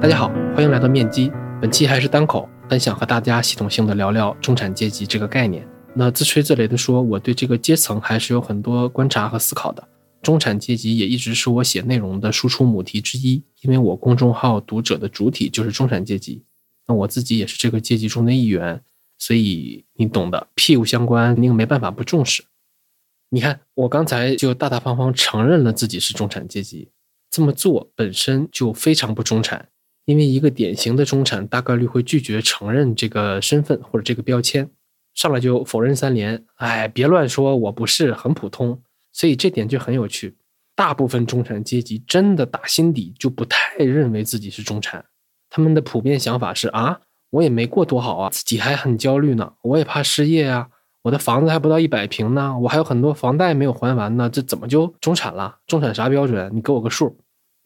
大家好，欢迎来到面基。本期还是单口，本想和大家系统性的聊聊中产阶级这个概念。那自吹自擂的说，我对这个阶层还是有很多观察和思考的。中产阶级也一直是我写内容的输出母题之一，因为我公众号读者的主体就是中产阶级，那我自己也是这个阶级中的一员，所以你懂的，屁股相关，你也没办法不重视。你看，我刚才就大大方方承认了自己是中产阶级，这么做本身就非常不中产。因为一个典型的中产大概率会拒绝承认这个身份或者这个标签，上来就否认三连。哎，别乱说，我不是很普通，所以这点就很有趣。大部分中产阶级真的打心底就不太认为自己是中产，他们的普遍想法是啊，我也没过多好啊，自己还很焦虑呢，我也怕失业啊，我的房子还不到一百平呢，我还有很多房贷没有还完呢，这怎么就中产了？中产啥标准？你给我个数。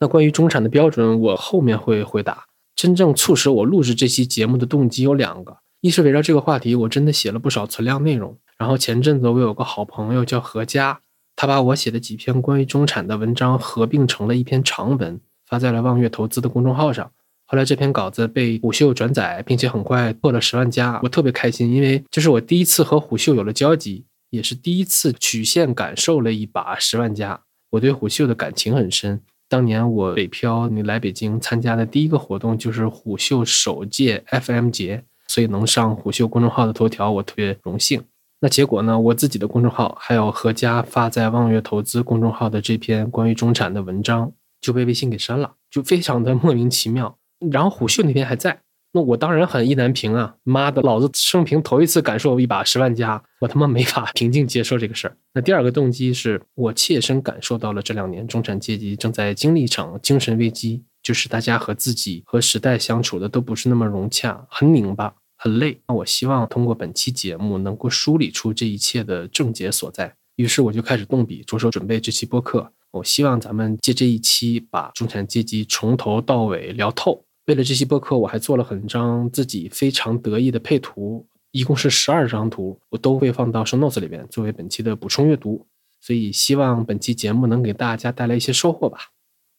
那关于中产的标准，我后面会回答。真正促使我录制这期节目的动机有两个：一是围绕这个话题，我真的写了不少存量内容。然后前阵子我有个好朋友叫何佳，他把我写的几篇关于中产的文章合并成了一篇长文，发在了望月投资的公众号上。后来这篇稿子被虎嗅转载，并且很快破了十万加，我特别开心，因为这是我第一次和虎嗅有了交集，也是第一次曲线感受了一把十万加。我对虎嗅的感情很深。当年我北漂，你来北京参加的第一个活动就是虎嗅首届 FM 节，所以能上虎嗅公众号的头条，我特别荣幸。那结果呢？我自己的公众号还有何家发在望月投资公众号的这篇关于中产的文章就被微信给删了，就非常的莫名其妙。然后虎嗅那篇还在。那我当然很意难平啊！妈的，老子生平头一次感受一把十万加，我他妈没法平静接受这个事儿。那第二个动机是我切身感受到了这两年中产阶级正在经历一场精神危机，就是大家和自己和时代相处的都不是那么融洽，很拧巴，很累。那我希望通过本期节目能够梳理出这一切的症结所在。于是我就开始动笔着手准备这期播客。我希望咱们借这一期把中产阶级从头到尾聊透。为了这期播客，我还做了很张自己非常得意的配图，一共是十二张图，我都会放到 show notes 里边作为本期的补充阅读。所以希望本期节目能给大家带来一些收获吧。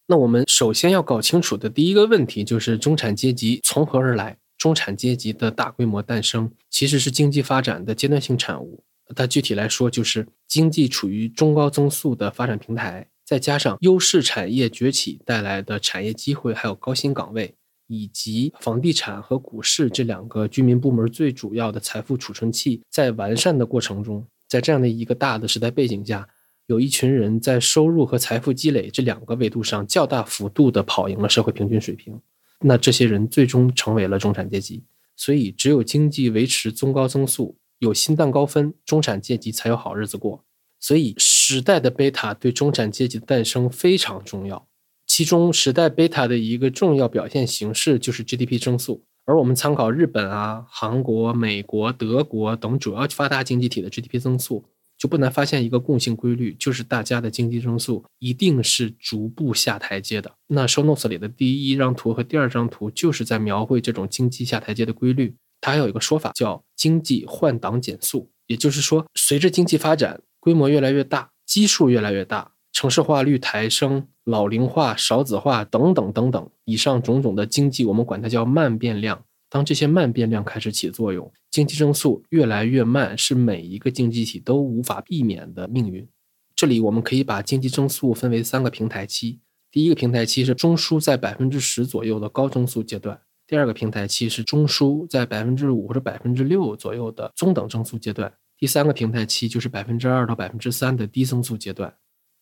那我们首先要搞清楚的第一个问题就是中产阶级从何而来？中产阶级的大规模诞生其实是经济发展的阶段性产物。它具体来说就是经济处于中高增速的发展平台，再加上优势产业崛起带来的产业机会，还有高薪岗位。以及房地产和股市这两个居民部门最主要的财富储存器，在完善的过程中，在这样的一个大的时代背景下，有一群人在收入和财富积累这两个维度上较大幅度的跑赢了社会平均水平。那这些人最终成为了中产阶级。所以，只有经济维持中高增速，有心蛋高分，中产阶级才有好日子过。所以，时代的贝塔对中产阶级的诞生非常重要。其中，时代贝塔的一个重要表现形式就是 GDP 增速，而我们参考日本啊、韩国、美国、德国等主要发达经济体的 GDP 增速，就不难发现一个共性规律，就是大家的经济增速一定是逐步下台阶的。那 Show Notes 里的第一张图和第二张图就是在描绘这种经济下台阶的规律。它还有一个说法叫经济换挡减速，也就是说，随着经济发展，规模越来越大，基数越来越大。城市化率抬升、老龄化、少子化等等等等，以上种种的经济，我们管它叫慢变量。当这些慢变量开始起作用，经济增速越来越慢，是每一个经济体都无法避免的命运。这里我们可以把经济增速分为三个平台期：第一个平台期是中枢在百分之十左右的高增速阶段；第二个平台期是中枢在百分之五或者百分之六左右的中等增速阶段；第三个平台期就是百分之二到百分之三的低增速阶段。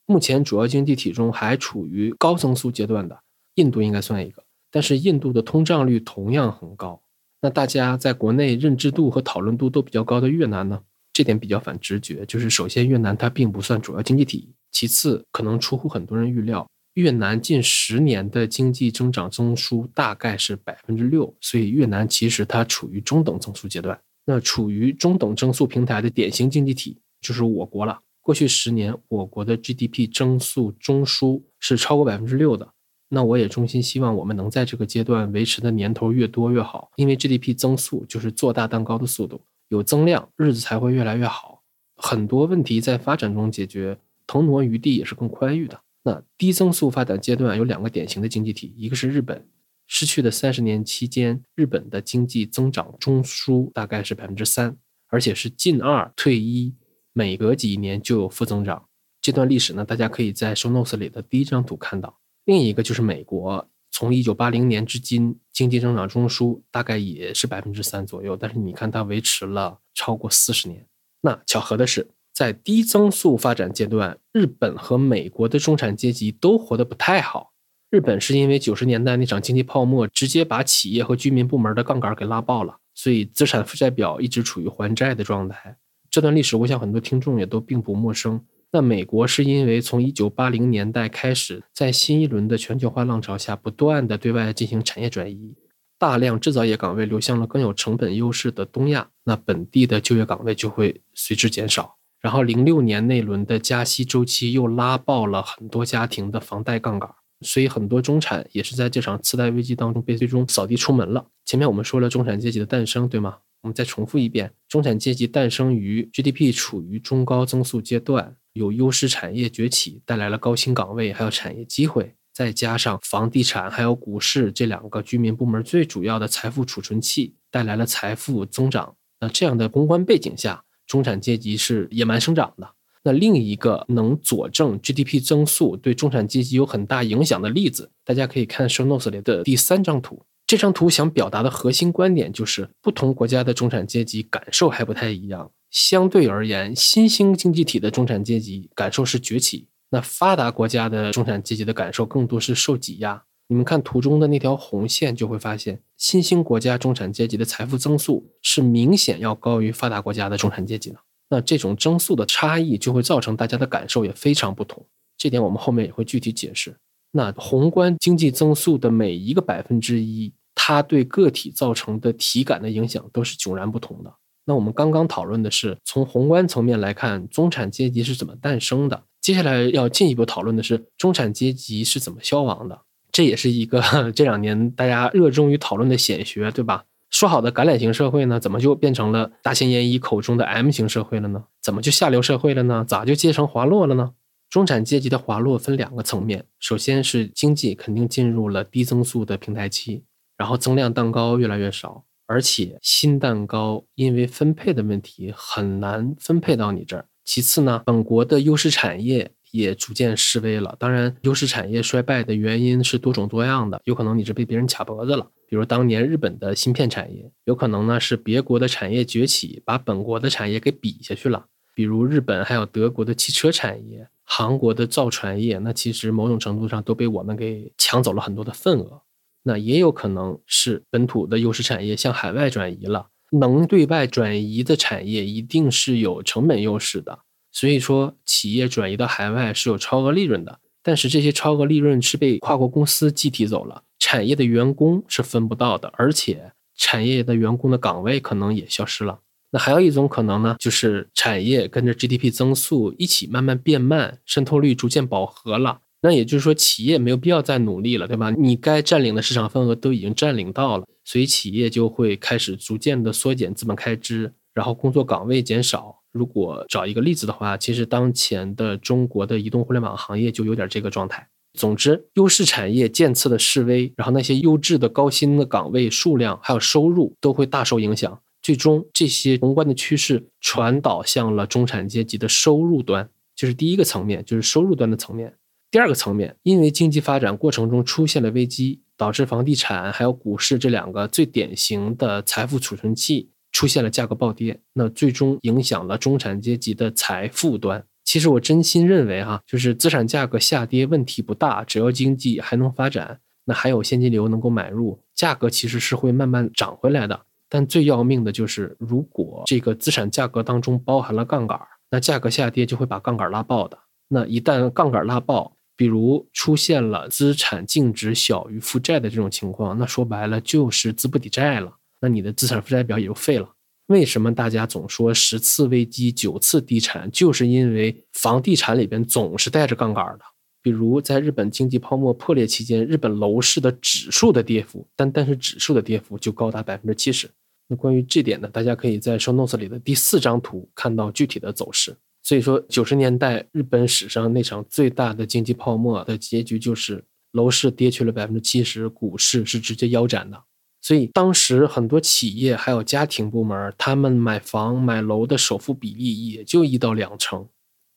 目前主要经济体中还处于高增速阶段的，印度应该算一个，但是印度的通胀率同样很高。那大家在国内认知度和讨论度都比较高的越南呢？这点比较反直觉，就是首先越南它并不算主要经济体，其次可能出乎很多人预料，越南近十年的经济增长增速大概是百分之六，所以越南其实它处于中等增速阶段。那处于中等增速平台的典型经济体就是我国了。过去十年，我国的 GDP 增速中枢是超过百分之六的。那我也衷心希望我们能在这个阶段维持的年头越多越好，因为 GDP 增速就是做大蛋糕的速度，有增量，日子才会越来越好。很多问题在发展中解决，腾挪余地也是更宽裕的。那低增速发展阶段有两个典型的经济体，一个是日本，失去的三十年期间，日本的经济增长中枢大概是百分之三，而且是进二退一，每隔几年就有负增长。这段历史呢，大家可以在 show notes 里的第一张图看到。另一个就是美国，从一九八零年至今，经济增长中枢大概也是百分之三左右，但是你看它维持了超过四十年。那巧合的是，在低增速发展阶段，日本和美国的中产阶级都活得不太好。日本是因为九十年代那场经济泡沫，直接把企业和居民部门的杠杆给拉爆了，所以资产负债表一直处于还债的状态。这段历史，我想很多听众也都并不陌生。那美国是因为从一九八零年代开始，在新一轮的全球化浪潮下，不断的对外进行产业转移，大量制造业岗位流向了更有成本优势的东亚，那本地的就业岗位就会随之减少。然后零六年那轮的加息周期又拉爆了很多家庭的房贷杠杆，所以很多中产也是在这场次贷危机当中被最终扫地出门了。前面我们说了中产阶级的诞生，对吗？我们再重复一遍：中产阶级诞生于 GDP 处于中高增速阶段。有优势产业崛起，带来了高薪岗位，还有产业机会，再加上房地产还有股市这两个居民部门最主要的财富储存器，带来了财富增长。那这样的宏观背景下，中产阶级是野蛮生长的。那另一个能佐证 GDP 增速对中产阶级有很大影响的例子，大家可以看 show notes 里的第三张图。这张图想表达的核心观点就是，不同国家的中产阶级感受还不太一样。相对而言，新兴经济体的中产阶级感受是崛起，那发达国家的中产阶级的感受更多是受挤压。你们看图中的那条红线，就会发现新兴国家中产阶级的财富增速是明显要高于发达国家的中产阶级的。那这种增速的差异就会造成大家的感受也非常不同。这点我们后面也会具体解释。那宏观经济增速的每一个百分之一，它对个体造成的体感的影响都是迥然不同的。那我们刚刚讨论的是从宏观层面来看中产阶级是怎么诞生的，接下来要进一步讨论的是中产阶级是怎么消亡的。这也是一个 这两年大家热衷于讨论的显学，对吧？说好的橄榄型社会呢，怎么就变成了大前研一口中的 M 型社会了呢？怎么就下流社会了呢？咋就阶层滑落了呢？中产阶级的滑落分两个层面，首先是经济肯定进入了低增速的平台期，然后增量蛋糕越来越少。而且新蛋糕因为分配的问题很难分配到你这儿。其次呢，本国的优势产业也逐渐式微了。当然，优势产业衰败的原因是多种多样的，有可能你是被别人卡脖子了，比如当年日本的芯片产业；有可能呢是别国的产业崛起把本国的产业给比下去了，比如日本还有德国的汽车产业、韩国的造船业，那其实某种程度上都被我们给抢走了很多的份额。那也有可能是本土的优势产业向海外转移了。能对外转移的产业一定是有成本优势的，所以说企业转移到海外是有超额利润的。但是这些超额利润是被跨国公司集体走了，产业的员工是分不到的，而且产业的员工的岗位可能也消失了。那还有一种可能呢，就是产业跟着 GDP 增速一起慢慢变慢，渗透率逐渐饱和了。那也就是说，企业没有必要再努力了，对吧？你该占领的市场份额都已经占领到了，所以企业就会开始逐渐的缩减资本开支，然后工作岗位减少。如果找一个例子的话，其实当前的中国的移动互联网行业就有点这个状态。总之，优势产业渐次的式微，然后那些优质的高薪的岗位数量还有收入都会大受影响。最终，这些宏观的趋势传导向了中产阶级的收入端，就是第一个层面，就是收入端的层面。第二个层面，因为经济发展过程中出现了危机，导致房地产还有股市这两个最典型的财富储存器出现了价格暴跌，那最终影响了中产阶级的财富端。其实我真心认为，哈，就是资产价格下跌问题不大，只要经济还能发展，那还有现金流能够买入，价格其实是会慢慢涨回来的。但最要命的就是，如果这个资产价格当中包含了杠杆，那价格下跌就会把杠杆拉爆的。那一旦杠杆拉爆，比如出现了资产净值小于负债的这种情况，那说白了就是资不抵债了，那你的资产负债表也就废了。为什么大家总说十次危机九次地产，就是因为房地产里边总是带着杠杆的。比如在日本经济泡沫破裂期间，日本楼市的指数的跌幅，单单是指数的跌幅就高达百分之七十。关于这点呢，大家可以在 show notes 里的第四张图看到具体的走势。所以说，九十年代日本史上那场最大的经济泡沫的结局就是楼市跌去了百分之七十，股市是直接腰斩的。所以当时很多企业还有家庭部门，他们买房买楼的首付比例也就一到两成。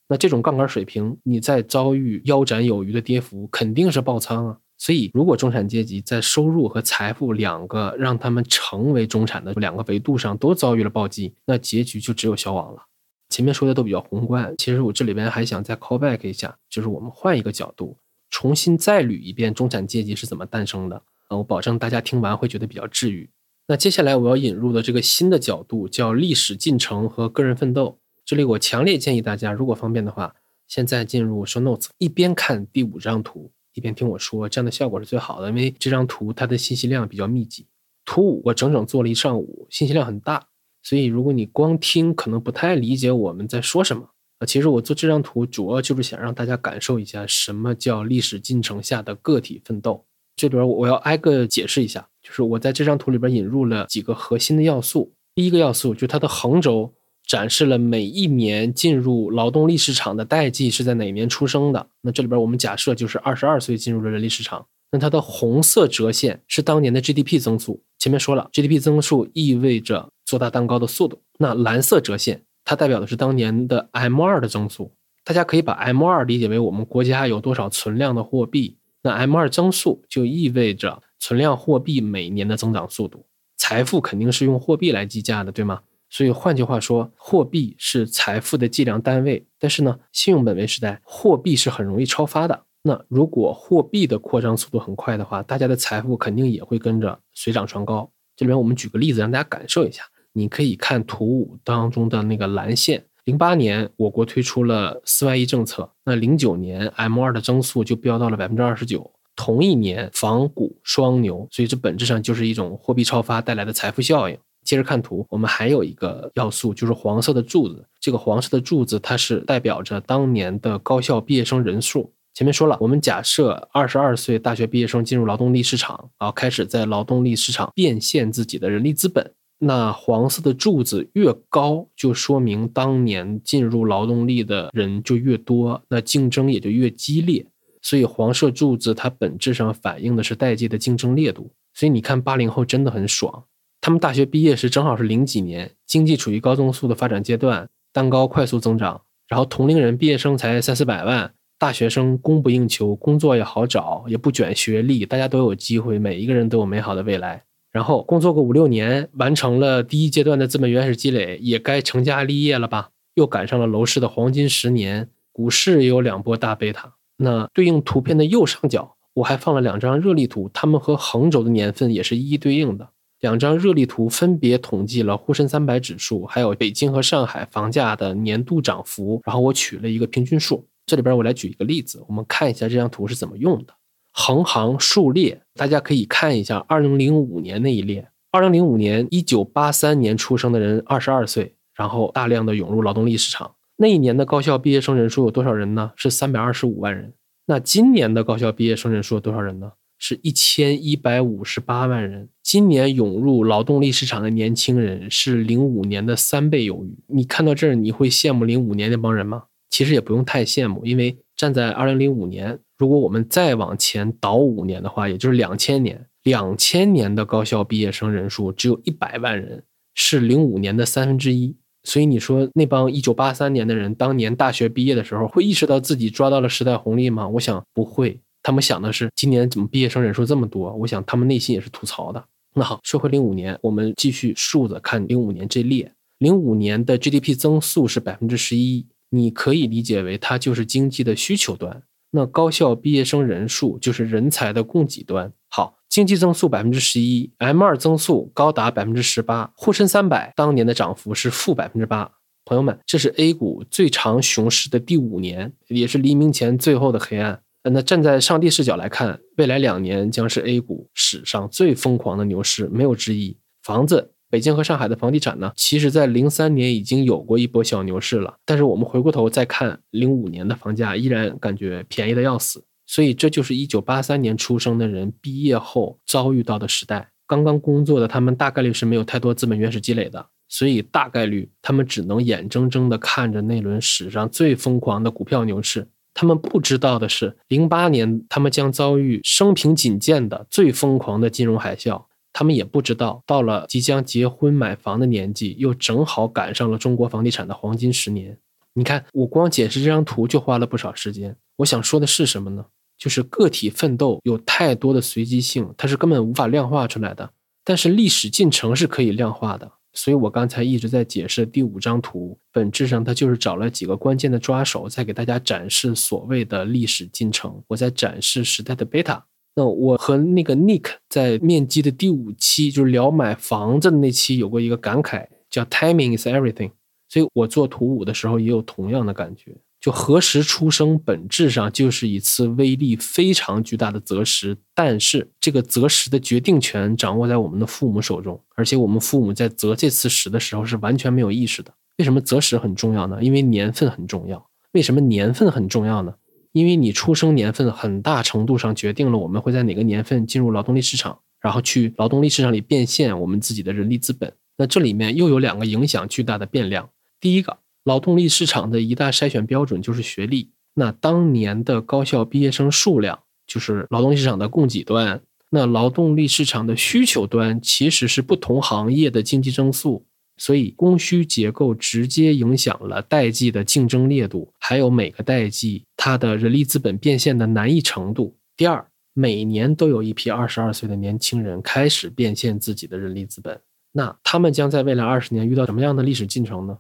那这种杠杆水平，你在遭遇腰斩有余的跌幅，肯定是爆仓啊。所以，如果中产阶级在收入和财富两个让他们成为中产的两个维度上都遭遇了暴击，那结局就只有消亡了。前面说的都比较宏观，其实我这里边还想再 call back 一下，就是我们换一个角度，重新再捋一遍中产阶级是怎么诞生的。啊，我保证大家听完会觉得比较治愈。那接下来我要引入的这个新的角度叫历史进程和个人奋斗。这里我强烈建议大家，如果方便的话，现在进入 show notes，一边看第五张图，一边听我说，这样的效果是最好的。因为这张图它的信息量比较密集。图五我整整做了一上午，信息量很大，所以如果你光听，可能不太理解我们在说什么。啊，其实我做这张图主要就是想让大家感受一下什么叫历史进程下的个体奋斗。这里边我要挨个解释一下，就是我在这张图里边引入了几个核心的要素。第一个要素就是它的横轴展示了每一年进入劳动力市场的代际是在哪年出生的。那这里边我们假设就是二十二岁进入了人力市场。那它的红色折线是当年的 GDP 增速。前面说了，GDP 增速意味着做大蛋糕的速度。那蓝色折线它代表的是当年的 M2 的增速。大家可以把 M2 理解为我们国家有多少存量的货币。那 M 二增速就意味着存量货币每年的增长速度，财富肯定是用货币来计价的，对吗？所以换句话说，货币是财富的计量单位。但是呢，信用本位时代，货币是很容易超发的。那如果货币的扩张速度很快的话，大家的财富肯定也会跟着水涨船高。这里面我们举个例子，让大家感受一下。你可以看图五当中的那个蓝线。零八年，我国推出了四万亿政策。那零九年，M 二的增速就飙到了百分之二十九。同一年，房股双牛，所以这本质上就是一种货币超发带来的财富效应。接着看图，我们还有一个要素，就是黄色的柱子。这个黄色的柱子，它是代表着当年的高校毕业生人数。前面说了，我们假设二十二岁大学毕业生进入劳动力市场，然后开始在劳动力市场变现自己的人力资本。那黄色的柱子越高，就说明当年进入劳动力的人就越多，那竞争也就越激烈。所以黄色柱子它本质上反映的是代际的竞争烈度。所以你看，八零后真的很爽，他们大学毕业时正好是零几年，经济处于高增速的发展阶段，蛋糕快速增长，然后同龄人毕业生才三四百万，大学生供不应求，工作也好找，也不卷学历，大家都有机会，每一个人都有美好的未来。然后工作个五六年，完成了第一阶段的资本原始积累，也该成家立业了吧？又赶上了楼市的黄金十年，股市也有两波大贝塔。那对应图片的右上角，我还放了两张热力图，它们和横轴的年份也是一一对应的。两张热力图分别统计了沪深三百指数，还有北京和上海房价的年度涨幅，然后我取了一个平均数。这里边我来举一个例子，我们看一下这张图是怎么用的。横行竖列，大家可以看一下，二零零五年那一列，二零零五年一九八三年出生的人二十二岁，然后大量的涌入劳动力市场。那一年的高校毕业生人数有多少人呢？是三百二十五万人。那今年的高校毕业生人数有多少人呢？是一千一百五十八万人。今年涌入劳动力市场的年轻人是零五年的三倍有余。你看到这儿，你会羡慕零五年那帮人吗？其实也不用太羡慕，因为站在二零零五年。如果我们再往前倒五年的话，也就是两千年，两千年的高校毕业生人数只有一百万人，是零五年的三分之一。所以你说那帮一九八三年的人，当年大学毕业的时候，会意识到自己抓到了时代红利吗？我想不会。他们想的是今年怎么毕业生人数这么多？我想他们内心也是吐槽的。那好，说回零五年，我们继续竖着看零五年这列。零五年的 GDP 增速是百分之十一，你可以理解为它就是经济的需求端。那高校毕业生人数就是人才的供给端。好，经济增速百分之十一，M 二增速高达百分之十八，沪深三百当年的涨幅是负百分之八。朋友们，这是 A 股最长熊市的第五年，也是黎明前最后的黑暗。那站在上帝视角来看，未来两年将是 A 股史上最疯狂的牛市，没有之一。房子。北京和上海的房地产呢，其实在零三年已经有过一波小牛市了，但是我们回过头再看零五年的房价，依然感觉便宜的要死。所以这就是一九八三年出生的人毕业后遭遇到的时代。刚刚工作的他们大概率是没有太多资本原始积累的，所以大概率他们只能眼睁睁地看着那轮史上最疯狂的股票牛市。他们不知道的是，零八年他们将遭遇生平仅见的最疯狂的金融海啸。他们也不知道，到了即将结婚买房的年纪，又正好赶上了中国房地产的黄金十年。你看，我光解释这张图就花了不少时间。我想说的是什么呢？就是个体奋斗有太多的随机性，它是根本无法量化出来的。但是历史进程是可以量化的。所以我刚才一直在解释第五张图，本质上它就是找了几个关键的抓手，在给大家展示所谓的历史进程。我在展示时代的贝塔。那我和那个 Nick 在面基的第五期，就是聊买房子的那期，有过一个感慨，叫 “Timing is everything”。所以我做图五的时候也有同样的感觉。就何时出生，本质上就是一次威力非常巨大的择时，但是这个择时的决定权掌握在我们的父母手中，而且我们父母在择这次时的时候是完全没有意识的。为什么择时很重要呢？因为年份很重要。为什么年份很重要呢？因为你出生年份很大程度上决定了我们会在哪个年份进入劳动力市场，然后去劳动力市场里变现我们自己的人力资本。那这里面又有两个影响巨大的变量。第一个，劳动力市场的一大筛选标准就是学历。那当年的高校毕业生数量就是劳动力市场的供给端，那劳动力市场的需求端其实是不同行业的经济增速。所以，供需结构直接影响了代际的竞争烈度，还有每个代际它的人力资本变现的难易程度。第二，每年都有一批二十二岁的年轻人开始变现自己的人力资本，那他们将在未来二十年遇到什么样的历史进程呢？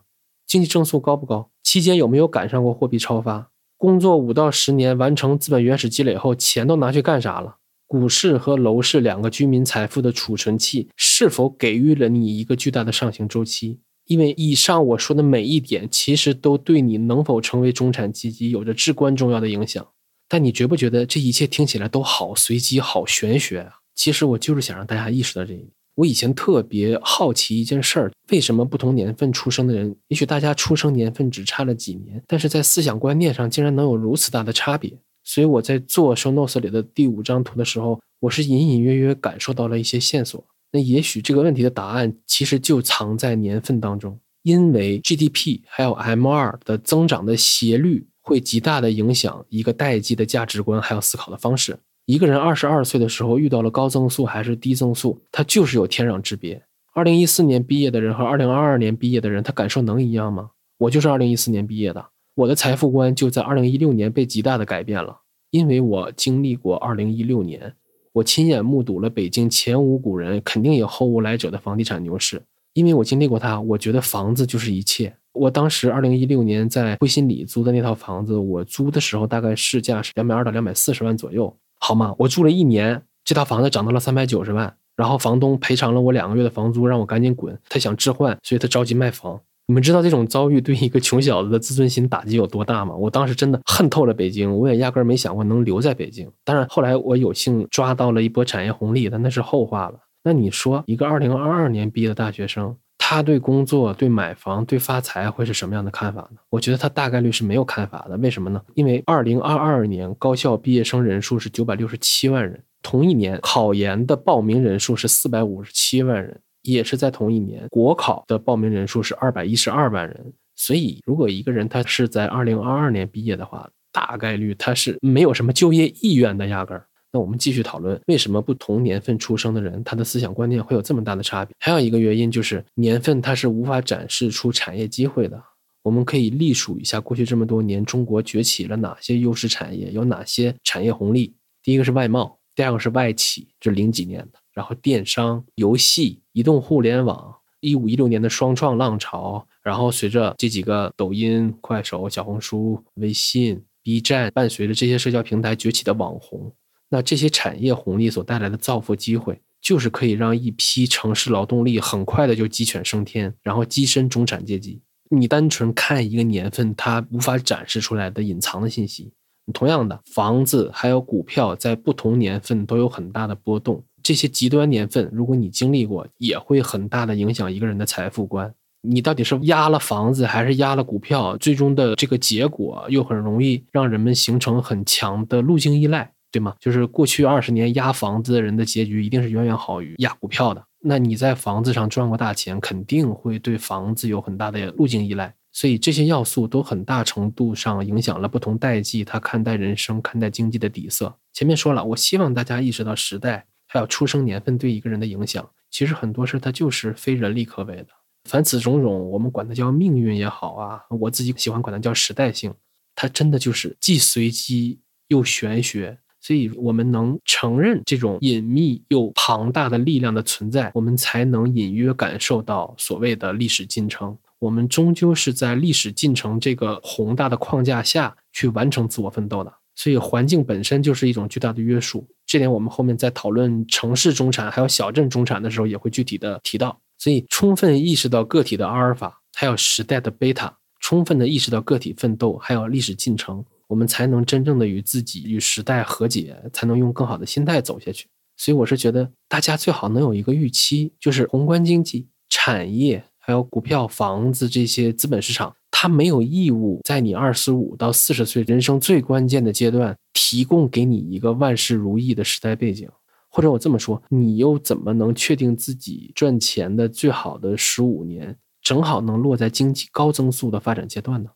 经济增速高不高？期间有没有赶上过货币超发？工作五到十年完成资本原始积累后，钱都拿去干啥了？股市和楼市两个居民财富的储存器，是否给予了你一个巨大的上行周期？因为以上我说的每一点，其实都对你能否成为中产阶级有着至关重要的影响。但你觉不觉得这一切听起来都好随机、好玄学啊？其实我就是想让大家意识到这一点。我以前特别好奇一件事儿：为什么不同年份出生的人，也许大家出生年份只差了几年，但是在思想观念上竟然能有如此大的差别？所以我在做 show notes 里的第五张图的时候，我是隐隐约约感受到了一些线索。那也许这个问题的答案其实就藏在年份当中，因为 GDP 还有 M2 的增长的斜率会极大的影响一个代际的价值观还有思考的方式。一个人二十二岁的时候遇到了高增速还是低增速，他就是有天壤之别。二零一四年毕业的人和二零二二年毕业的人，他感受能一样吗？我就是二零一四年毕业的。我的财富观就在二零一六年被极大的改变了，因为我经历过二零一六年，我亲眼目睹了北京前无古人，肯定有后无来者的房地产牛市。因为我经历过它，我觉得房子就是一切。我当时二零一六年在汇新里租的那套房子，我租的时候大概市价是两百二到两百四十万左右，好吗？我住了一年，这套房子涨到了三百九十万，然后房东赔偿了我两个月的房租，让我赶紧滚。他想置换，所以他着急卖房。你们知道这种遭遇对一个穷小子的自尊心打击有多大吗？我当时真的恨透了北京，我也压根儿没想过能留在北京。当然，后来我有幸抓到了一波产业红利，但那是后话了。那你说，一个二零二二年毕业的大学生，他对工作、对买房、对发财会是什么样的看法呢？我觉得他大概率是没有看法的。为什么呢？因为二零二二年高校毕业生人数是九百六十七万人，同一年考研的报名人数是四百五十七万人。也是在同一年，国考的报名人数是二百一十二万人。所以，如果一个人他是在二零二二年毕业的话，大概率他是没有什么就业意愿的，压根儿。那我们继续讨论，为什么不同年份出生的人，他的思想观念会有这么大的差别？还有一个原因就是年份它是无法展示出产业机会的。我们可以隶数一下过去这么多年中国崛起了哪些优势产业，有哪些产业红利。第一个是外贸，第二个是外企，这零几年的。然后电商、游戏、移动互联网，一五一六年的双创浪潮，然后随着这几个抖音、快手、小红书、微信、B 站，伴随着这些社交平台崛起的网红，那这些产业红利所带来的造富机会，就是可以让一批城市劳动力很快的就鸡犬升天，然后跻身中产阶级。你单纯看一个年份，它无法展示出来的隐藏的信息。同样的，房子还有股票在不同年份都有很大的波动。这些极端年份，如果你经历过，也会很大的影响一个人的财富观。你到底是压了房子还是压了股票？最终的这个结果又很容易让人们形成很强的路径依赖，对吗？就是过去二十年压房子的人的结局一定是远远好于压股票的。那你在房子上赚过大钱，肯定会对房子有很大的路径依赖。所以这些要素都很大程度上影响了不同代际他看待人生、看待经济的底色。前面说了，我希望大家意识到时代还有出生年份对一个人的影响。其实很多事它就是非人力可为的。凡此种种，我们管它叫命运也好啊，我自己喜欢管它叫时代性。它真的就是既随机又玄学。所以，我们能承认这种隐秘又庞大的力量的存在，我们才能隐约感受到所谓的历史进程。我们终究是在历史进程这个宏大的框架下去完成自我奋斗的。所以，环境本身就是一种巨大的约束。这点我们后面在讨论城市中产还有小镇中产的时候，也会具体的提到。所以，充分意识到个体的阿尔法，还有时代的贝塔，充分的意识到个体奋斗还有历史进程。我们才能真正的与自己、与时代和解，才能用更好的心态走下去。所以，我是觉得大家最好能有一个预期，就是宏观经济、产业还有股票、房子这些资本市场，它没有义务在你二十五到四十岁人生最关键的阶段提供给你一个万事如意的时代背景。或者我这么说，你又怎么能确定自己赚钱的最好的十五年正好能落在经济高增速的发展阶段呢？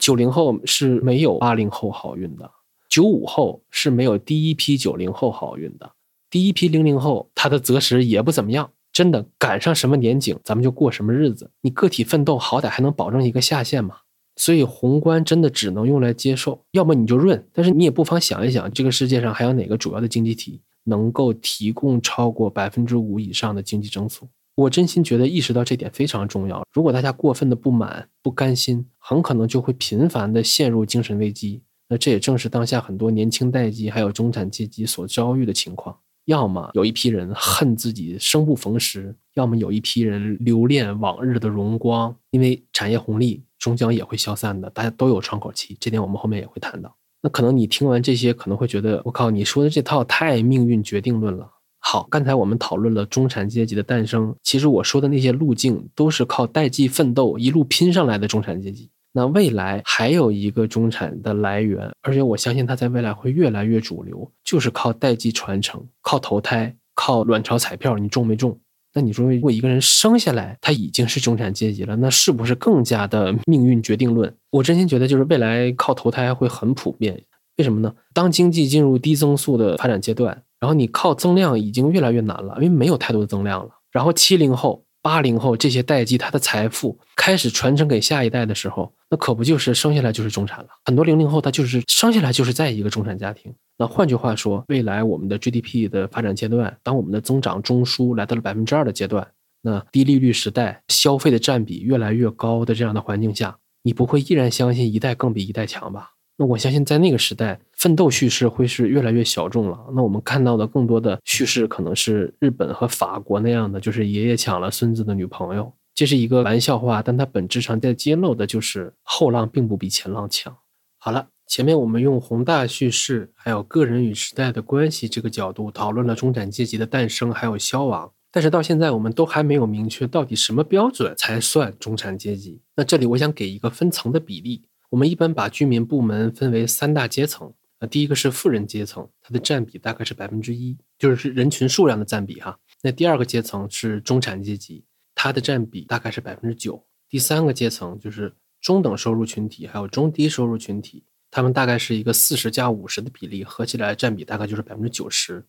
九零后是没有八零后好运的，九五后是没有第一批九零后好运的，第一批零零后他的择时也不怎么样，真的赶上什么年景，咱们就过什么日子。你个体奋斗好歹还能保证一个下限嘛？所以宏观真的只能用来接受，要么你就润。但是你也不妨想一想，这个世界上还有哪个主要的经济体能够提供超过百分之五以上的经济增速？我真心觉得意识到这点非常重要。如果大家过分的不满、不甘心，很可能就会频繁的陷入精神危机。那这也正是当下很多年轻代际还有中产阶级所遭遇的情况。要么有一批人恨自己生不逢时，要么有一批人留恋往日的荣光。因为产业红利终将也会消散的，大家都有窗口期。这点我们后面也会谈到。那可能你听完这些，可能会觉得我靠，你说的这套太命运决定论了。好，刚才我们讨论了中产阶级的诞生，其实我说的那些路径都是靠代际奋斗一路拼上来的中产阶级。那未来还有一个中产的来源，而且我相信它在未来会越来越主流，就是靠代际传承，靠投胎，靠卵巢彩票，你中没中？那你说，如果一个人生下来他已经是中产阶级了，那是不是更加的命运决定论？我真心觉得，就是未来靠投胎会很普遍。为什么呢？当经济进入低增速的发展阶段。然后你靠增量已经越来越难了，因为没有太多的增量了。然后七零后、八零后这些代际，他的财富开始传承给下一代的时候，那可不就是生下来就是中产了？很多零零后他就是生下来就是在一个中产家庭。那换句话说，未来我们的 GDP 的发展阶段，当我们的增长中枢来到了百分之二的阶段，那低利率时代消费的占比越来越高的这样的环境下，你不会依然相信一代更比一代强吧？那我相信，在那个时代，奋斗叙事会是越来越小众了。那我们看到的更多的叙事，可能是日本和法国那样的，就是爷爷抢了孙子的女朋友。这是一个玩笑话，但它本质上在揭露的就是后浪并不比前浪强。好了，前面我们用宏大叙事，还有个人与时代的关系这个角度讨论了中产阶级的诞生还有消亡，但是到现在我们都还没有明确到底什么标准才算中产阶级。那这里我想给一个分层的比例。我们一般把居民部门分为三大阶层，啊第一个是富人阶层，它的占比大概是百分之一，就是人群数量的占比哈。那第二个阶层是中产阶级，它的占比大概是百分之九。第三个阶层就是中等收入群体，还有中低收入群体，他们大概是一个四十加五十的比例，合起来占比大概就是百分之九十。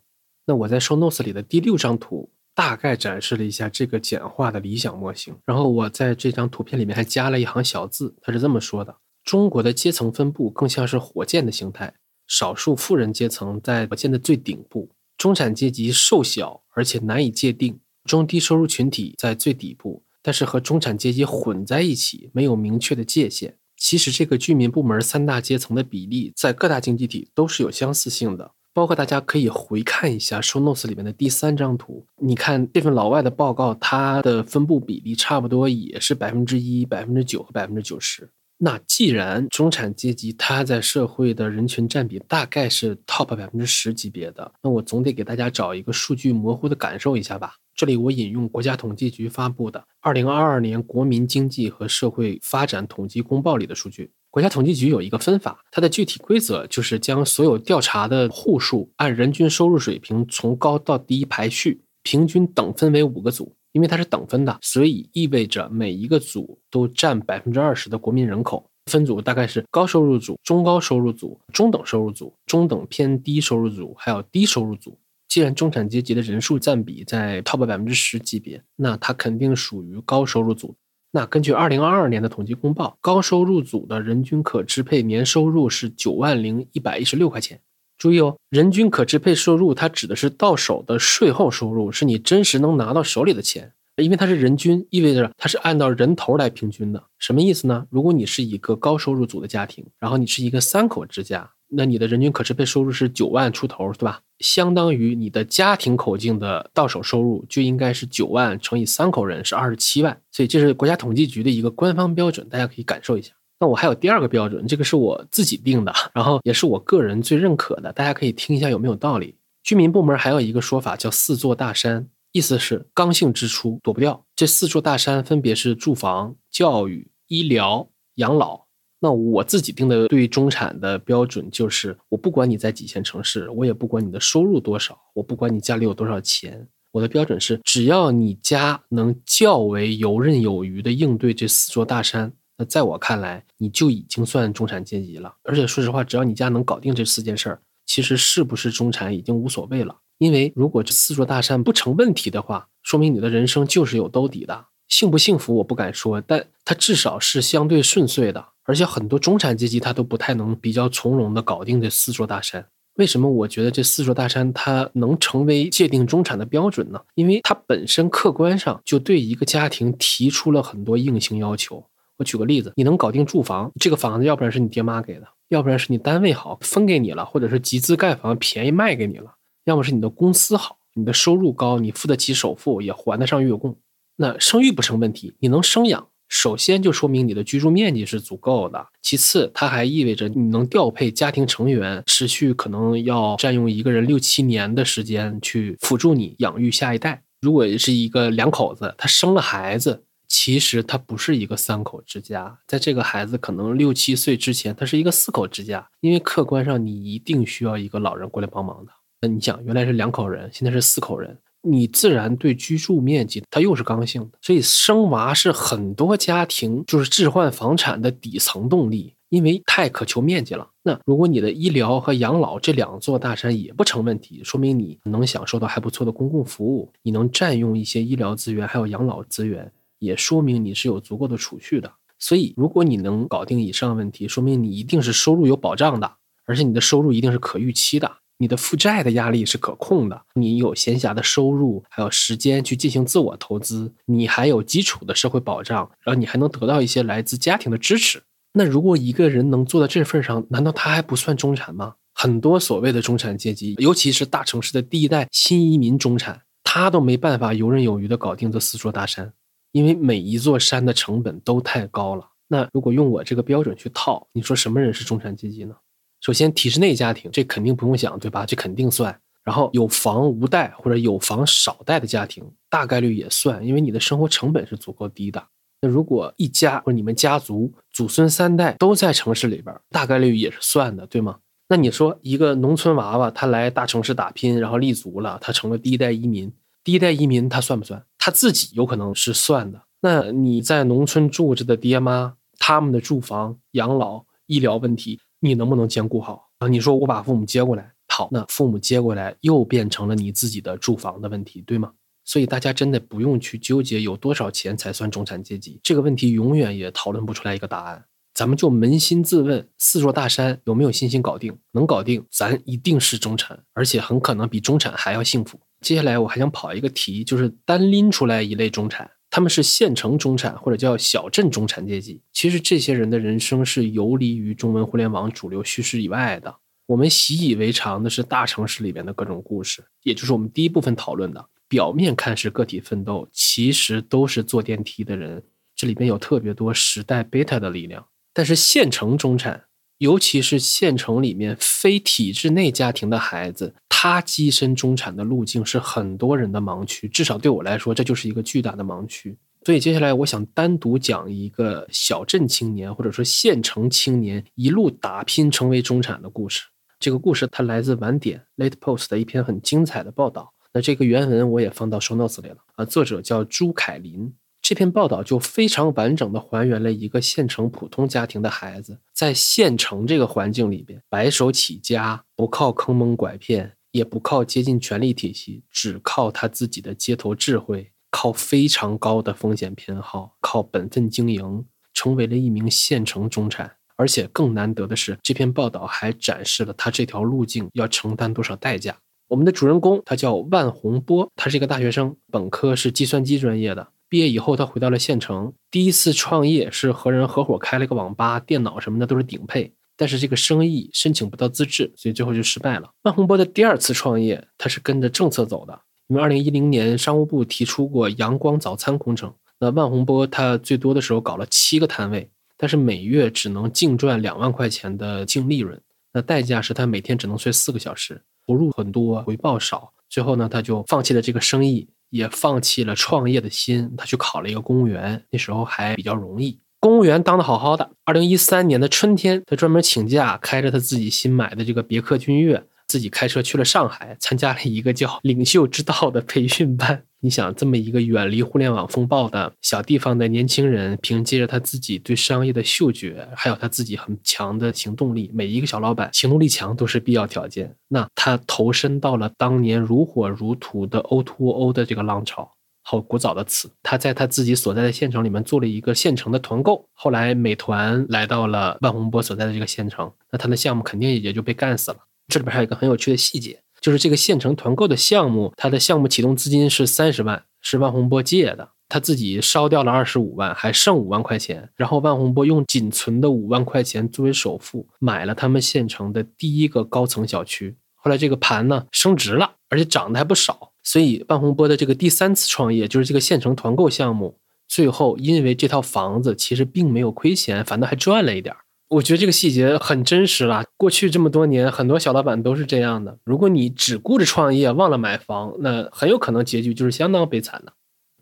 那我在 show notes 里的第六张图大概展示了一下这个简化的理想模型，然后我在这张图片里面还加了一行小字，它是这么说的。中国的阶层分布更像是火箭的形态，少数富人阶层在火箭的最顶部，中产阶级瘦小而且难以界定，中低收入群体在最底部，但是和中产阶级混在一起，没有明确的界限。其实这个居民部门三大阶层的比例在各大经济体都是有相似性的，包括大家可以回看一下 show notes 里面的第三张图，你看这份老外的报告，它的分布比例差不多也是百分之一、百分之九和百分之九十。那既然中产阶级它在社会的人群占比大概是 top 百分之十级别的，那我总得给大家找一个数据模糊的感受一下吧。这里我引用国家统计局发布的《二零二二年国民经济和社会发展统计公报》里的数据。国家统计局有一个分法，它的具体规则就是将所有调查的户数按人均收入水平从高到低排序，平均等分为五个组。因为它是等分的，所以意味着每一个组都占百分之二十的国民人口。分组大概是高收入组、中高收入组、中等收入组、中等偏低收入组，还有低收入组。既然中产阶级的人数占比在 top 百分之十级别，那它肯定属于高收入组。那根据二零二二年的统计公报，高收入组的人均可支配年收入是九万零一百一十六块钱。注意哦，人均可支配收入它指的是到手的税后收入，是你真实能拿到手里的钱。因为它是人均，意味着它是按照人头来平均的。什么意思呢？如果你是一个高收入组的家庭，然后你是一个三口之家，那你的人均可支配收入是九万出头，对吧？相当于你的家庭口径的到手收入就应该是九万乘以三口人是二十七万。所以这是国家统计局的一个官方标准，大家可以感受一下。那我还有第二个标准，这个是我自己定的，然后也是我个人最认可的，大家可以听一下有没有道理。居民部门还有一个说法叫四座大山。意思是刚性支出躲不掉，这四座大山分别是住房、教育、医疗、养老。那我自己定的对于中产的标准就是，我不管你在几线城市，我也不管你的收入多少，我不管你家里有多少钱，我的标准是，只要你家能较为游刃有余的应对这四座大山，那在我看来，你就已经算中产阶级了。而且说实话，只要你家能搞定这四件事儿，其实是不是中产已经无所谓了。因为如果这四座大山不成问题的话，说明你的人生就是有兜底的。幸不幸福我不敢说，但它至少是相对顺遂的。而且很多中产阶级他都不太能比较从容的搞定这四座大山。为什么我觉得这四座大山它能成为界定中产的标准呢？因为它本身客观上就对一个家庭提出了很多硬性要求。我举个例子，你能搞定住房，这个房子要不然是你爹妈给的，要不然是你单位好分给你了，或者是集资盖房便宜卖给你了。要么是你的公司好，你的收入高，你付得起首付，也还得上月供，那生育不成问题。你能生养，首先就说明你的居住面积是足够的。其次，它还意味着你能调配家庭成员，持续可能要占用一个人六七年的时间去辅助你养育下一代。如果是一个两口子，他生了孩子，其实他不是一个三口之家，在这个孩子可能六七岁之前，他是一个四口之家，因为客观上你一定需要一个老人过来帮忙的。那你想，原来是两口人，现在是四口人，你自然对居住面积它又是刚性的，所以生娃是很多家庭就是置换房产的底层动力，因为太渴求面积了。那如果你的医疗和养老这两座大山也不成问题，说明你能享受到还不错的公共服务，你能占用一些医疗资源还有养老资源，也说明你是有足够的储蓄的。所以，如果你能搞定以上问题，说明你一定是收入有保障的，而且你的收入一定是可预期的。你的负债的压力是可控的，你有闲暇的收入，还有时间去进行自我投资，你还有基础的社会保障，然后你还能得到一些来自家庭的支持。那如果一个人能做到这份上，难道他还不算中产吗？很多所谓的中产阶级，尤其是大城市的第一代新移民中产，他都没办法游刃有余的搞定这四座大山，因为每一座山的成本都太高了。那如果用我这个标准去套，你说什么人是中产阶级呢？首先，体制内家庭这肯定不用想，对吧？这肯定算。然后有房无贷或者有房少贷的家庭，大概率也算，因为你的生活成本是足够低的。那如果一家或者你们家族祖孙三代都在城市里边，大概率也是算的，对吗？那你说一个农村娃娃他来大城市打拼，然后立足了，他成了第一代移民，第一代移民他算不算？他自己有可能是算的。那你在农村住着的爹妈，他们的住房、养老、医疗问题。你能不能兼顾好啊？你说我把父母接过来，好，那父母接过来又变成了你自己的住房的问题，对吗？所以大家真的不用去纠结有多少钱才算中产阶级这个问题，永远也讨论不出来一个答案。咱们就扪心自问：四座大山有没有信心搞定？能搞定，咱一定是中产，而且很可能比中产还要幸福。接下来我还想跑一个题，就是单拎出来一类中产。他们是县城中产或者叫小镇中产阶级。其实这些人的人生是游离于中文互联网主流叙事以外的。我们习以为常的是大城市里边的各种故事，也就是我们第一部分讨论的。表面看是个体奋斗，其实都是坐电梯的人。这里边有特别多时代贝塔的力量。但是县城中产。尤其是县城里面非体制内家庭的孩子，他跻身中产的路径是很多人的盲区。至少对我来说，这就是一个巨大的盲区。所以接下来我想单独讲一个小镇青年或者说县城青年一路打拼成为中产的故事。这个故事它来自晚点 （Late Post） 的一篇很精彩的报道。那这个原文我也放到 show notes 里了啊，作者叫朱凯林。这篇报道就非常完整的还原了一个县城普通家庭的孩子在县城这个环境里边白手起家，不靠坑蒙拐骗，也不靠接近权力体系，只靠他自己的街头智慧，靠非常高的风险偏好，靠本分经营，成为了一名县城中产。而且更难得的是，这篇报道还展示了他这条路径要承担多少代价。我们的主人公他叫万洪波，他是一个大学生，本科是计算机专业的。毕业以后，他回到了县城。第一次创业是和人合伙开了一个网吧，电脑什么的都是顶配。但是这个生意申请不到资质，所以最后就失败了。万洪波的第二次创业，他是跟着政策走的。因为二零一零年商务部提出过阳光早餐工程，那万洪波他最多的时候搞了七个摊位，但是每月只能净赚两万块钱的净利润。那代价是他每天只能睡四个小时，投入很多，回报少。最后呢，他就放弃了这个生意。也放弃了创业的心，他去考了一个公务员，那时候还比较容易。公务员当的好好的。二零一三年的春天，他专门请假，开着他自己新买的这个别克君越。自己开车去了上海，参加了一个叫“领袖之道”的培训班。你想，这么一个远离互联网风暴的小地方的年轻人，凭借着他自己对商业的嗅觉，还有他自己很强的行动力，每一个小老板行动力强都是必要条件。那他投身到了当年如火如荼的 O2O 的这个浪潮，好古早的词。他在他自己所在的县城里面做了一个县城的团购。后来美团来到了万洪波所在的这个县城，那他的项目肯定也就被干死了。这里边还有一个很有趣的细节，就是这个县城团购的项目，它的项目启动资金是三十万，是万洪波借的，他自己烧掉了二十五万，还剩五万块钱。然后万洪波用仅存的五万块钱作为首付，买了他们县城的第一个高层小区。后来这个盘呢升值了，而且涨得还不少。所以万洪波的这个第三次创业，就是这个县城团购项目，最后因为这套房子其实并没有亏钱，反倒还赚了一点。我觉得这个细节很真实了。过去这么多年，很多小老板都是这样的。如果你只顾着创业，忘了买房，那很有可能结局就是相当悲惨的。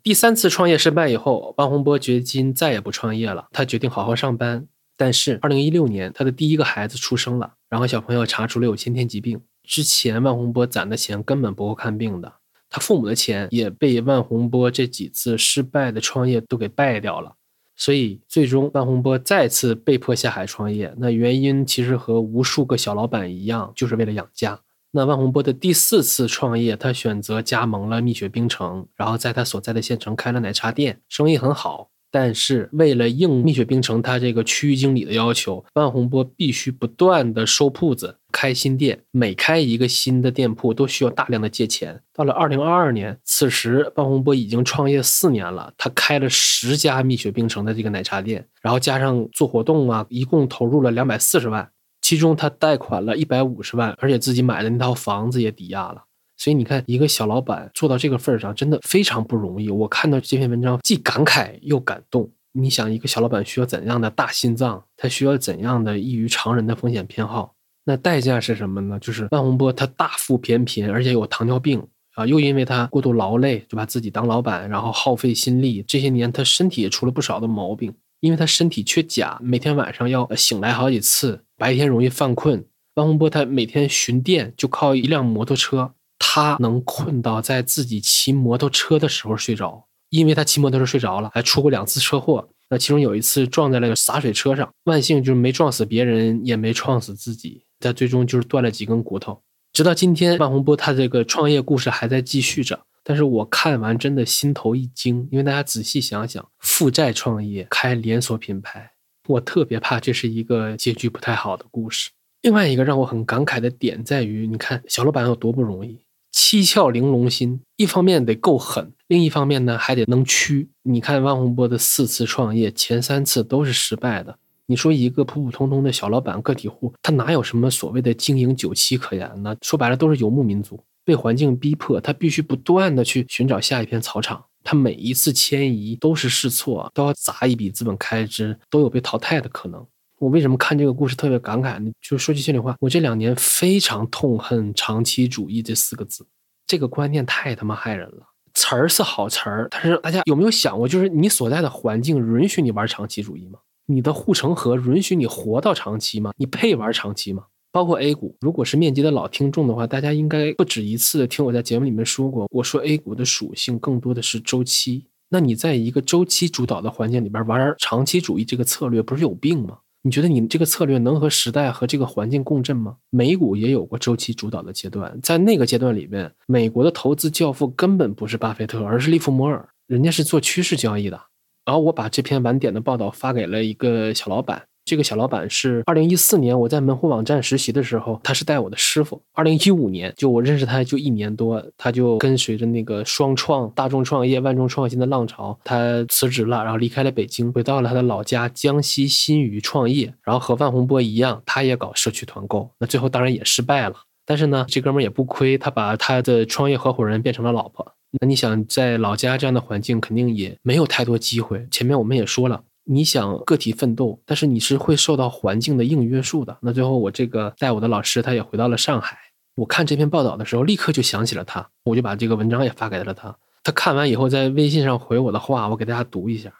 第三次创业失败以后，王洪波决心再也不创业了。他决定好好上班。但是，二零一六年，他的第一个孩子出生了，然后小朋友查出了有先天疾病。之前万洪波攒的钱根本不够看病的，他父母的钱也被万洪波这几次失败的创业都给败掉了。所以，最终万洪波再次被迫下海创业。那原因其实和无数个小老板一样，就是为了养家。那万洪波的第四次创业，他选择加盟了蜜雪冰城，然后在他所在的县城开了奶茶店，生意很好。但是为了应蜜雪冰城他这个区域经理的要求，万洪波必须不断的收铺子、开新店。每开一个新的店铺都需要大量的借钱。到了二零二二年，此时万洪波已经创业四年了，他开了十家蜜雪冰城的这个奶茶店，然后加上做活动啊，一共投入了两百四十万，其中他贷款了一百五十万，而且自己买的那套房子也抵押了。所以你看，一个小老板做到这个份儿上，真的非常不容易。我看到这篇文章，既感慨又感动。你想，一个小老板需要怎样的大心脏？他需要怎样的异于常人的风险偏好？那代价是什么呢？就是万洪波他大腹便贫，而且有糖尿病啊，又因为他过度劳累，就把自己当老板，然后耗费心力。这些年他身体也出了不少的毛病，因为他身体缺钾，每天晚上要醒来好几次，白天容易犯困。万洪波他每天巡店就靠一辆摩托车。他能困到在自己骑摩托车的时候睡着，因为他骑摩托车睡着了，还出过两次车祸。那其中有一次撞在了洒水车上，万幸就是没撞死别人，也没撞死自己。但最终就是断了几根骨头。直到今天，万洪波他这个创业故事还在继续着。但是我看完真的心头一惊，因为大家仔细想想，负债创业开连锁品牌，我特别怕这是一个结局不太好的故事。另外一个让我很感慨的点在于，你看小老板有多不容易。七窍玲珑心，一方面得够狠，另一方面呢还得能屈。你看万洪波的四次创业，前三次都是失败的。你说一个普普通通的小老板、个体户，他哪有什么所谓的经营九七可言呢？说白了都是游牧民族，被环境逼迫，他必须不断的去寻找下一片草场。他每一次迁移都是试错，都要砸一笔资本开支，都有被淘汰的可能。我为什么看这个故事特别感慨呢？就说句心里话，我这两年非常痛恨长期主义这四个字，这个观念太他妈害人了。词儿是好词儿，但是大家有没有想过，就是你所在的环境允许你玩长期主义吗？你的护城河允许你活到长期吗？你配玩长期吗？包括 A 股。如果是面基的老听众的话，大家应该不止一次的听我在节目里面说过，我说 A 股的属性更多的是周期。那你在一个周期主导的环境里边玩长期主义这个策略，不是有病吗？你觉得你这个策略能和时代和这个环境共振吗？美股也有过周期主导的阶段，在那个阶段里面，美国的投资教父根本不是巴菲特，而是利弗莫尔，人家是做趋势交易的。然后我把这篇晚点的报道发给了一个小老板。这个小老板是二零一四年我在门户网站实习的时候，他是带我的师傅。二零一五年就我认识他就一年多，他就跟随着那个双创、大众创业、万众创新的浪潮，他辞职了，然后离开了北京，回到了他的老家江西新余创业。然后和万洪波一样，他也搞社区团购，那最后当然也失败了。但是呢，这哥们儿也不亏，他把他的创业合伙人变成了老婆。那你想在老家这样的环境，肯定也没有太多机会。前面我们也说了。你想个体奋斗，但是你是会受到环境的硬约束的。那最后我这个带我的老师，他也回到了上海。我看这篇报道的时候，立刻就想起了他，我就把这个文章也发给了他。他看完以后，在微信上回我的话，我给大家读一下。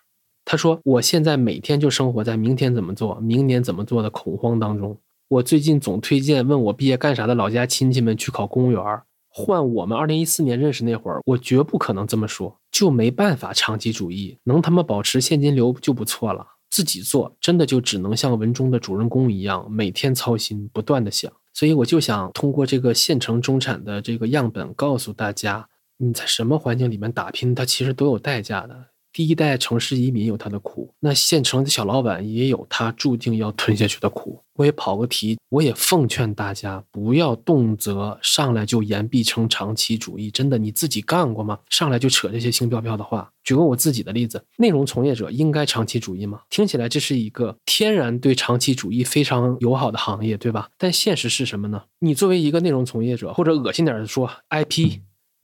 他说：“我现在每天就生活在明天怎么做，明年怎么做的恐慌当中。我最近总推荐问我毕业干啥的老家亲戚们去考公务员。”换我们二零一四年认识那会儿，我绝不可能这么说，就没办法长期主义，能他妈保持现金流就不错了。自己做真的就只能像文中的主人公一样，每天操心，不断的想。所以我就想通过这个县城中产的这个样本，告诉大家，你在什么环境里面打拼，它其实都有代价的。第一代城市移民有他的苦，那县城的小老板也有他注定要吞下去的苦。我也跑个题，我也奉劝大家不要动辄上来就言必称长期主义。真的，你自己干过吗？上来就扯这些轻飘飘的话。举个我自己的例子，内容从业者应该长期主义吗？听起来这是一个天然对长期主义非常友好的行业，对吧？但现实是什么呢？你作为一个内容从业者，或者恶心点的说，IP，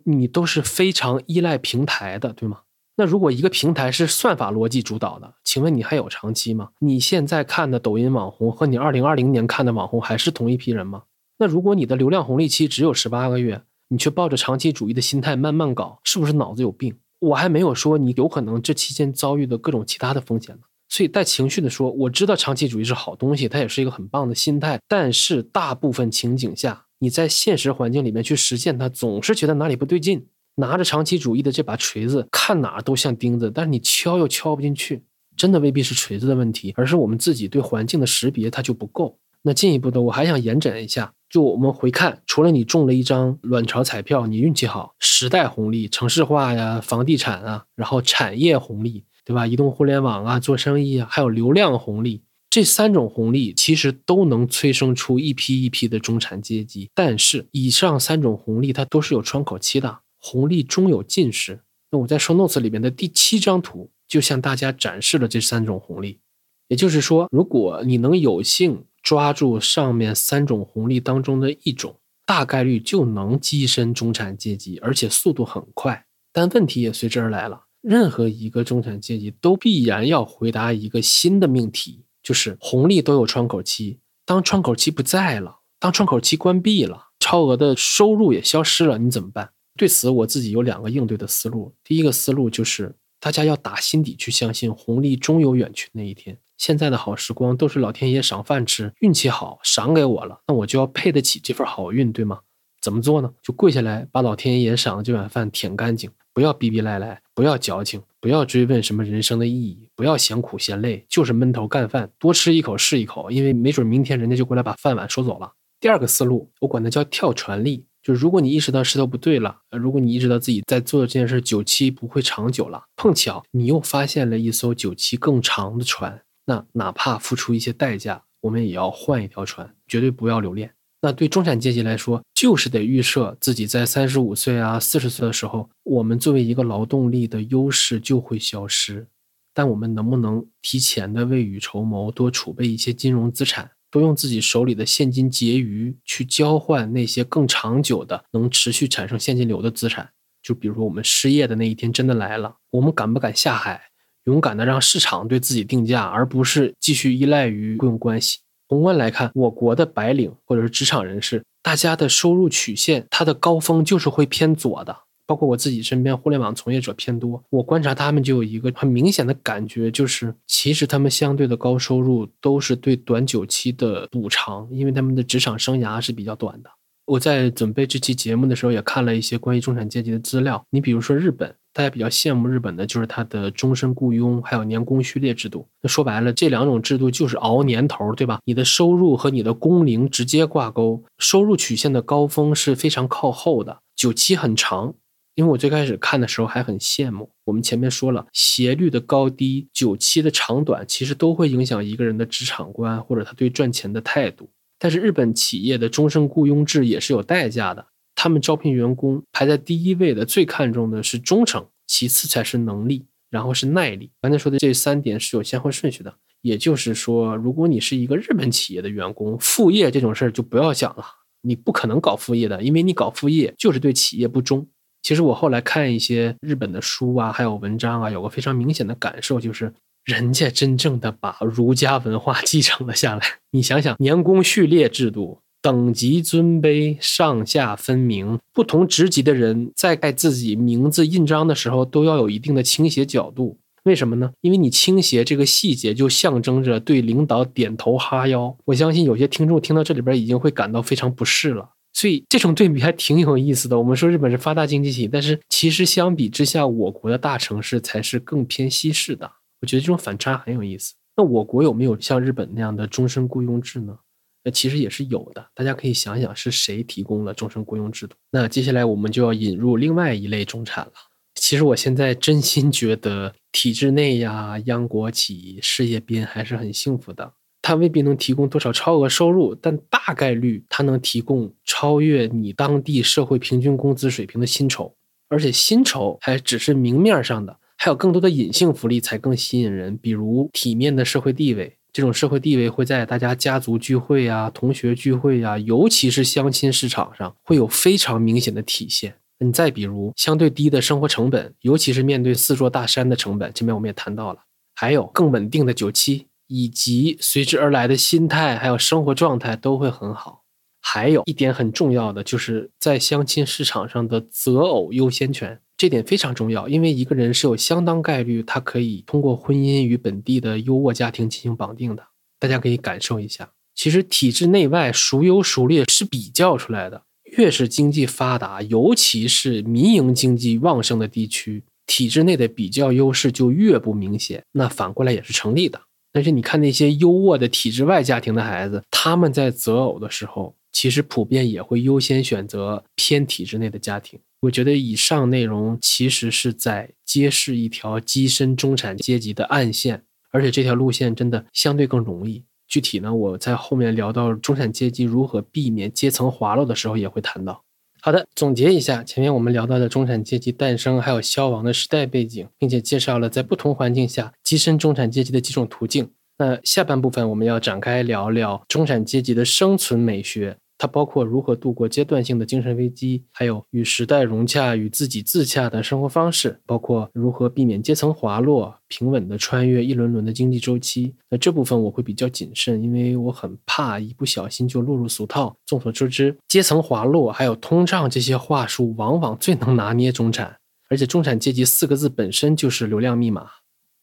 你都是非常依赖平台的，对吗？那如果一个平台是算法逻辑主导的，请问你还有长期吗？你现在看的抖音网红和你二零二零年看的网红还是同一批人吗？那如果你的流量红利期只有十八个月，你却抱着长期主义的心态慢慢搞，是不是脑子有病？我还没有说你有可能这期间遭遇的各种其他的风险呢。所以带情绪的说，我知道长期主义是好东西，它也是一个很棒的心态，但是大部分情景下，你在现实环境里面去实现它，总是觉得哪里不对劲。拿着长期主义的这把锤子，看哪都像钉子，但是你敲又敲不进去。真的未必是锤子的问题，而是我们自己对环境的识别它就不够。那进一步的，我还想延展一下，就我们回看，除了你中了一张卵巢彩票，你运气好，时代红利、城市化呀、房地产啊，然后产业红利，对吧？移动互联网啊，做生意啊，还有流量红利，这三种红利其实都能催生出一批一批的中产阶级。但是以上三种红利它都是有窗口期的。红利终有尽时。那我在说 notes 里面的第七张图，就向大家展示了这三种红利。也就是说，如果你能有幸抓住上面三种红利当中的一种，大概率就能跻身中产阶级，而且速度很快。但问题也随之而来了，任何一个中产阶级都必然要回答一个新的命题，就是红利都有窗口期。当窗口期不在了，当窗口期关闭了，超额的收入也消失了，你怎么办？对此，我自己有两个应对的思路。第一个思路就是，大家要打心底去相信红利终有远去那一天。现在的好时光都是老天爷赏饭吃，运气好赏给我了，那我就要配得起这份好运，对吗？怎么做呢？就跪下来，把老天爷赏的这碗饭舔干净，不要逼逼赖赖，不要矫情，不要追问什么人生的意义，不要嫌苦嫌累，就是闷头干饭，多吃一口是一口，因为没准明天人家就过来把饭碗收走了。第二个思路，我管它叫跳船力。就如果你意识到势头不对了，如果你意识到自己在做的这件事久期不会长久了，碰巧你又发现了一艘久期更长的船，那哪怕付出一些代价，我们也要换一条船，绝对不要留恋。那对中产阶级来说，就是得预设自己在三十五岁啊、四十岁的时候，我们作为一个劳动力的优势就会消失，但我们能不能提前的未雨绸缪，多储备一些金融资产？都用自己手里的现金结余去交换那些更长久的、能持续产生现金流的资产。就比如说，我们失业的那一天真的来了，我们敢不敢下海，勇敢的让市场对自己定价，而不是继续依赖于雇佣关系？宏观来看，我国的白领或者是职场人士，大家的收入曲线，它的高峰就是会偏左的。包括我自己身边互联网从业者偏多，我观察他们就有一个很明显的感觉，就是其实他们相对的高收入都是对短久期的补偿，因为他们的职场生涯是比较短的。我在准备这期节目的时候，也看了一些关于中产阶级的资料。你比如说日本，大家比较羡慕日本的就是它的终身雇佣，还有年功序列制度。那说白了，这两种制度就是熬年头，对吧？你的收入和你的工龄直接挂钩，收入曲线的高峰是非常靠后的，久期很长。因为我最开始看的时候还很羡慕。我们前面说了，斜率的高低、久期的长短，其实都会影响一个人的职场观或者他对赚钱的态度。但是日本企业的终身雇佣制也是有代价的，他们招聘员工排在第一位的，最看重的是忠诚，其次才是能力，然后是耐力。刚才说的这三点是有先后顺序的，也就是说，如果你是一个日本企业的员工，副业这种事儿就不要想了，你不可能搞副业的，因为你搞副业就是对企业不忠。其实我后来看一些日本的书啊，还有文章啊，有个非常明显的感受就是。人家真正的把儒家文化 继承了下来。你想想，年功序列制度，等级尊卑，上下分明，不同职级的人在盖自己名字印章的时候，都要有一定的倾斜角度。为什么呢？因为你倾斜这个细节，就象征着对领导点头哈腰。我相信有些听众听到这里边，已经会感到非常不适了。所以这种对比还挺有意思的。我们说日本是发达经济体，但是其实相比之下，我国的大城市才是更偏西式的。我觉得这种反差很有意思。那我国有没有像日本那样的终身雇佣制呢？那其实也是有的。大家可以想想是谁提供了终身雇佣制度。那接下来我们就要引入另外一类中产了。其实我现在真心觉得，体制内呀、央国企、事业编还是很幸福的。它未必能提供多少超额收入，但大概率它能提供超越你当地社会平均工资水平的薪酬，而且薪酬还只是明面上的。还有更多的隐性福利才更吸引人，比如体面的社会地位。这种社会地位会在大家家族聚会呀、同学聚会呀，尤其是相亲市场上会有非常明显的体现。你再比如相对低的生活成本，尤其是面对四座大山的成本，前面我们也谈到了。还有更稳定的九七，以及随之而来的心态，还有生活状态都会很好。还有一点很重要的，就是在相亲市场上的择偶优先权。这点非常重要，因为一个人是有相当概率，他可以通过婚姻与本地的优渥家庭进行绑定的。大家可以感受一下，其实体制内外孰优孰劣是比较出来的。越是经济发达，尤其是民营经济旺盛的地区，体制内的比较优势就越不明显。那反过来也是成立的。但是你看那些优渥的体制外家庭的孩子，他们在择偶的时候，其实普遍也会优先选择偏体制内的家庭。我觉得以上内容其实是在揭示一条跻身中产阶级的暗线，而且这条路线真的相对更容易。具体呢，我在后面聊到中产阶级如何避免阶层滑落的时候也会谈到。好的，总结一下前面我们聊到的中产阶级诞生还有消亡的时代背景，并且介绍了在不同环境下跻身中产阶级的几种途径。那下半部分我们要展开聊聊中产阶级的生存美学。它包括如何度过阶段性的精神危机，还有与时代融洽、与自己自洽的生活方式，包括如何避免阶层滑落、平稳的穿越一轮轮的经济周期。那这部分我会比较谨慎，因为我很怕一不小心就落入俗套。众所周知，阶层滑落还有通胀这些话术，往往最能拿捏中产，而且中产阶级四个字本身就是流量密码，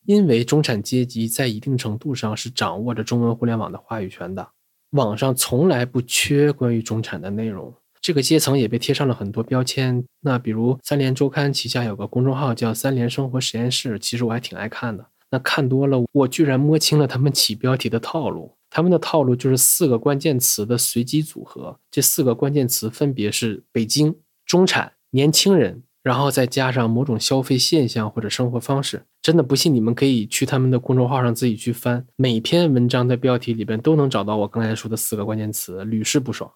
因为中产阶级在一定程度上是掌握着中文互联网的话语权的。网上从来不缺关于中产的内容，这个阶层也被贴上了很多标签。那比如三联周刊旗下有个公众号叫“三联生活实验室”，其实我还挺爱看的。那看多了，我居然摸清了他们起标题的套路。他们的套路就是四个关键词的随机组合，这四个关键词分别是北京、中产、年轻人。然后再加上某种消费现象或者生活方式，真的不信你们可以去他们的公众号上自己去翻，每篇文章的标题里边都能找到我刚才说的四个关键词，屡试不爽。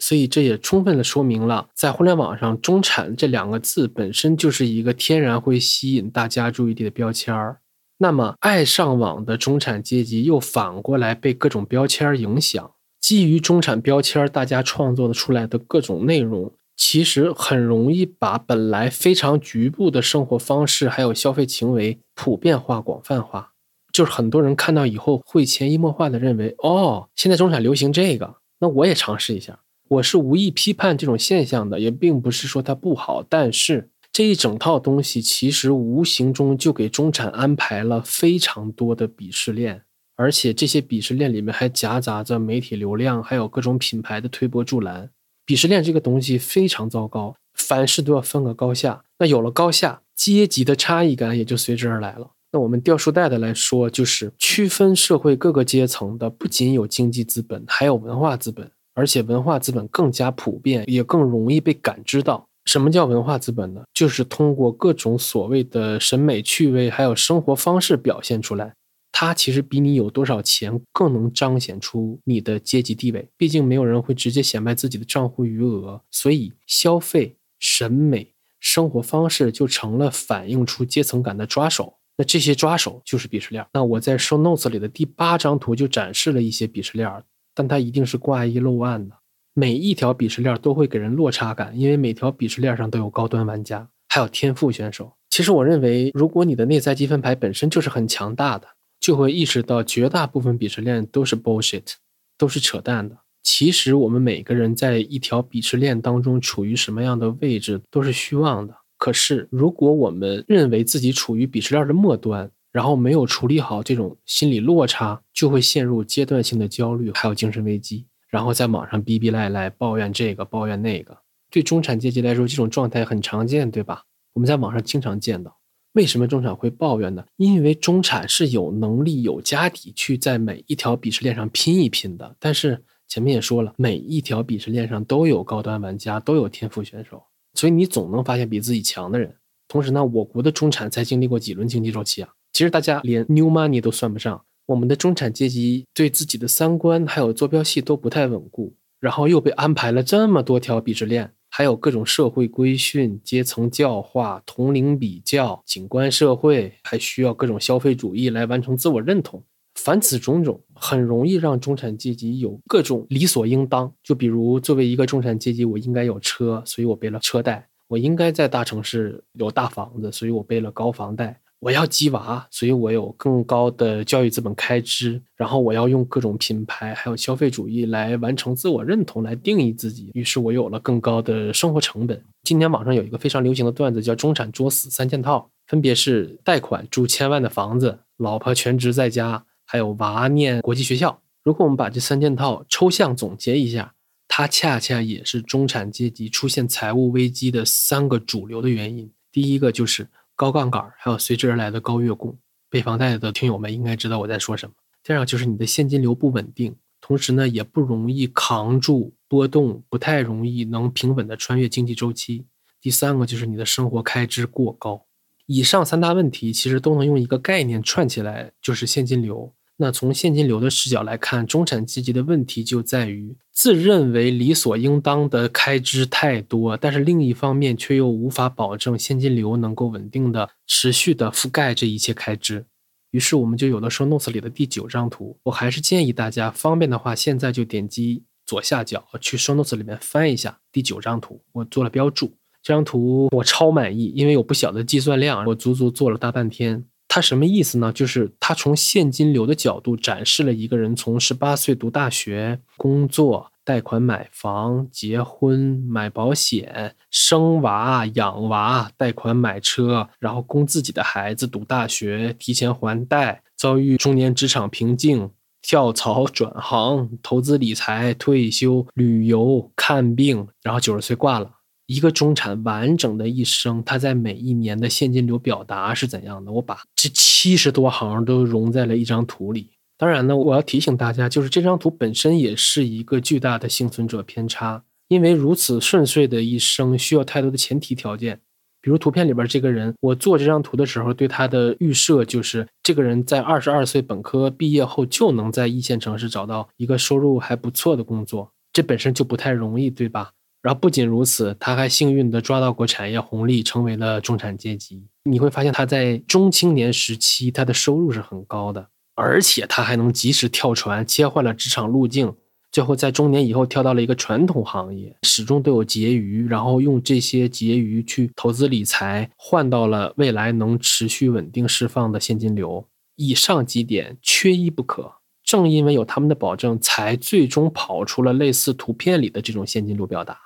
所以这也充分的说明了，在互联网上“中产”这两个字本身就是一个天然会吸引大家注意力的标签儿。那么爱上网的中产阶级又反过来被各种标签影响，基于中产标签，大家创作的出来的各种内容。其实很容易把本来非常局部的生活方式，还有消费行为普遍化、广泛化。就是很多人看到以后，会潜移默化的认为，哦，现在中产流行这个，那我也尝试一下。我是无意批判这种现象的，也并不是说它不好，但是。这一整套东西其实无形中就给中产安排了非常多的鄙视链，而且这些鄙视链里面还夹杂着媒体流量，还有各种品牌的推波助澜。鄙视链这个东西非常糟糕，凡事都要分个高下。那有了高下，阶级的差异感也就随之而来了。那我们掉书袋的来说，就是区分社会各个阶层的，不仅有经济资本，还有文化资本，而且文化资本更加普遍，也更容易被感知到。什么叫文化资本呢？就是通过各种所谓的审美趣味，还有生活方式表现出来。它其实比你有多少钱更能彰显出你的阶级地位。毕竟没有人会直接显摆自己的账户余额，所以消费、审美、生活方式就成了反映出阶层感的抓手。那这些抓手就是鄙视链。那我在 show notes 里的第八张图就展示了一些鄙视链，但它一定是挂一漏万的。每一条鄙视链都会给人落差感，因为每条鄙视链上都有高端玩家，还有天赋选手。其实我认为，如果你的内在积分牌本身就是很强大的，就会意识到绝大部分鄙视链都是 bullshit，都是扯淡的。其实我们每个人在一条鄙视链当中处于什么样的位置都是虚妄的。可是如果我们认为自己处于鄙视链的末端，然后没有处理好这种心理落差，就会陷入阶段性的焦虑，还有精神危机。然后在网上逼逼赖赖抱怨这个抱怨那个，对中产阶级来说，这种状态很常见，对吧？我们在网上经常见到。为什么中产会抱怨呢？因为中产是有能力、有家底去在每一条鄙视链上拼一拼的。但是前面也说了，每一条鄙视链上都有高端玩家，都有天赋选手，所以你总能发现比自己强的人。同时呢，我国的中产才经历过几轮经济周期啊？其实大家连 new money 都算不上。我们的中产阶级对自己的三观还有坐标系都不太稳固，然后又被安排了这么多条鄙视链，还有各种社会规训、阶层教化、同龄比较、景观社会，还需要各种消费主义来完成自我认同。凡此种种，很容易让中产阶级有各种理所应当。就比如，作为一个中产阶级，我应该有车，所以我背了车贷；我应该在大城市有大房子，所以我背了高房贷。我要鸡娃，所以我有更高的教育资本开支，然后我要用各种品牌还有消费主义来完成自我认同，来定义自己。于是我有了更高的生活成本。今年网上有一个非常流行的段子，叫“中产作死三件套”，分别是贷款住千万的房子，老婆全职在家，还有娃念国际学校。如果我们把这三件套抽象总结一下，它恰恰也是中产阶级出现财务危机的三个主流的原因。第一个就是。高杠杆，还有随之而来的高月供，背房贷的听友们应该知道我在说什么。第二个就是你的现金流不稳定，同时呢也不容易扛住波动，不太容易能平稳的穿越经济周期。第三个就是你的生活开支过高。以上三大问题其实都能用一个概念串起来，就是现金流。那从现金流的视角来看，中产阶级的问题就在于自认为理所应当的开支太多，但是另一方面却又无法保证现金流能够稳定的、持续的覆盖这一切开支。于是我们就有了 show notes 里的第九张图。我还是建议大家方便的话，现在就点击左下角去 show notes 里面翻一下第九张图，我做了标注。这张图我超满意，因为有不小的计算量，我足足做了大半天。他什么意思呢？就是他从现金流的角度展示了一个人从十八岁读大学、工作、贷款买房、结婚、买保险、生娃、养娃、贷款买车，然后供自己的孩子读大学、提前还贷、遭遇中年职场瓶颈、跳槽转行、投资理财、退休、旅游、看病，然后九十岁挂了。一个中产完整的一生，他在每一年的现金流表达是怎样的？我把这七十多行都融在了一张图里。当然呢，我要提醒大家，就是这张图本身也是一个巨大的幸存者偏差，因为如此顺遂的一生需要太多的前提条件。比如图片里边这个人，我做这张图的时候对他的预设就是，这个人在二十二岁本科毕业后就能在一线城市找到一个收入还不错的工作，这本身就不太容易，对吧？然后不仅如此，他还幸运地抓到过产业红利，成为了中产阶级。你会发现他在中青年时期，他的收入是很高的，而且他还能及时跳船，切换了职场路径，最后在中年以后跳到了一个传统行业，始终都有结余，然后用这些结余去投资理财，换到了未来能持续稳定释放的现金流。以上几点缺一不可。正因为有他们的保证，才最终跑出了类似图片里的这种现金流表达。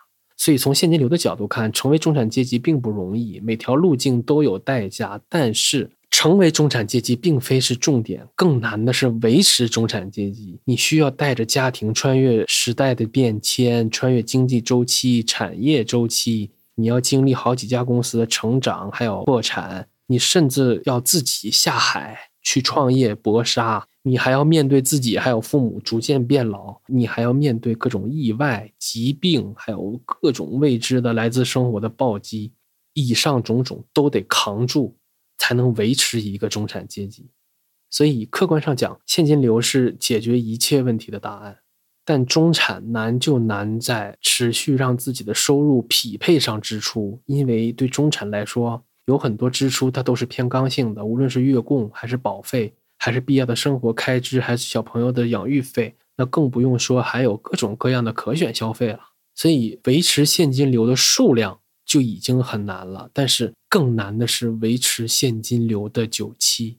所以从现金流的角度看，成为中产阶级并不容易，每条路径都有代价。但是成为中产阶级并非是重点，更难的是维持中产阶级。你需要带着家庭穿越时代的变迁，穿越经济周期、产业周期。你要经历好几家公司的成长，还有破产。你甚至要自己下海去创业搏杀，你还要面对自己还有父母逐渐变老，你还要面对各种意外、疾病，还有各种未知的来自生活的暴击。以上种种都得扛住，才能维持一个中产阶级。所以客观上讲，现金流是解决一切问题的答案。但中产难就难在持续让自己的收入匹配上支出，因为对中产来说。有很多支出，它都是偏刚性的，无论是月供还是保费，还是必要的生活开支，还是小朋友的养育费，那更不用说还有各种各样的可选消费了。所以维持现金流的数量就已经很难了，但是更难的是维持现金流的久期。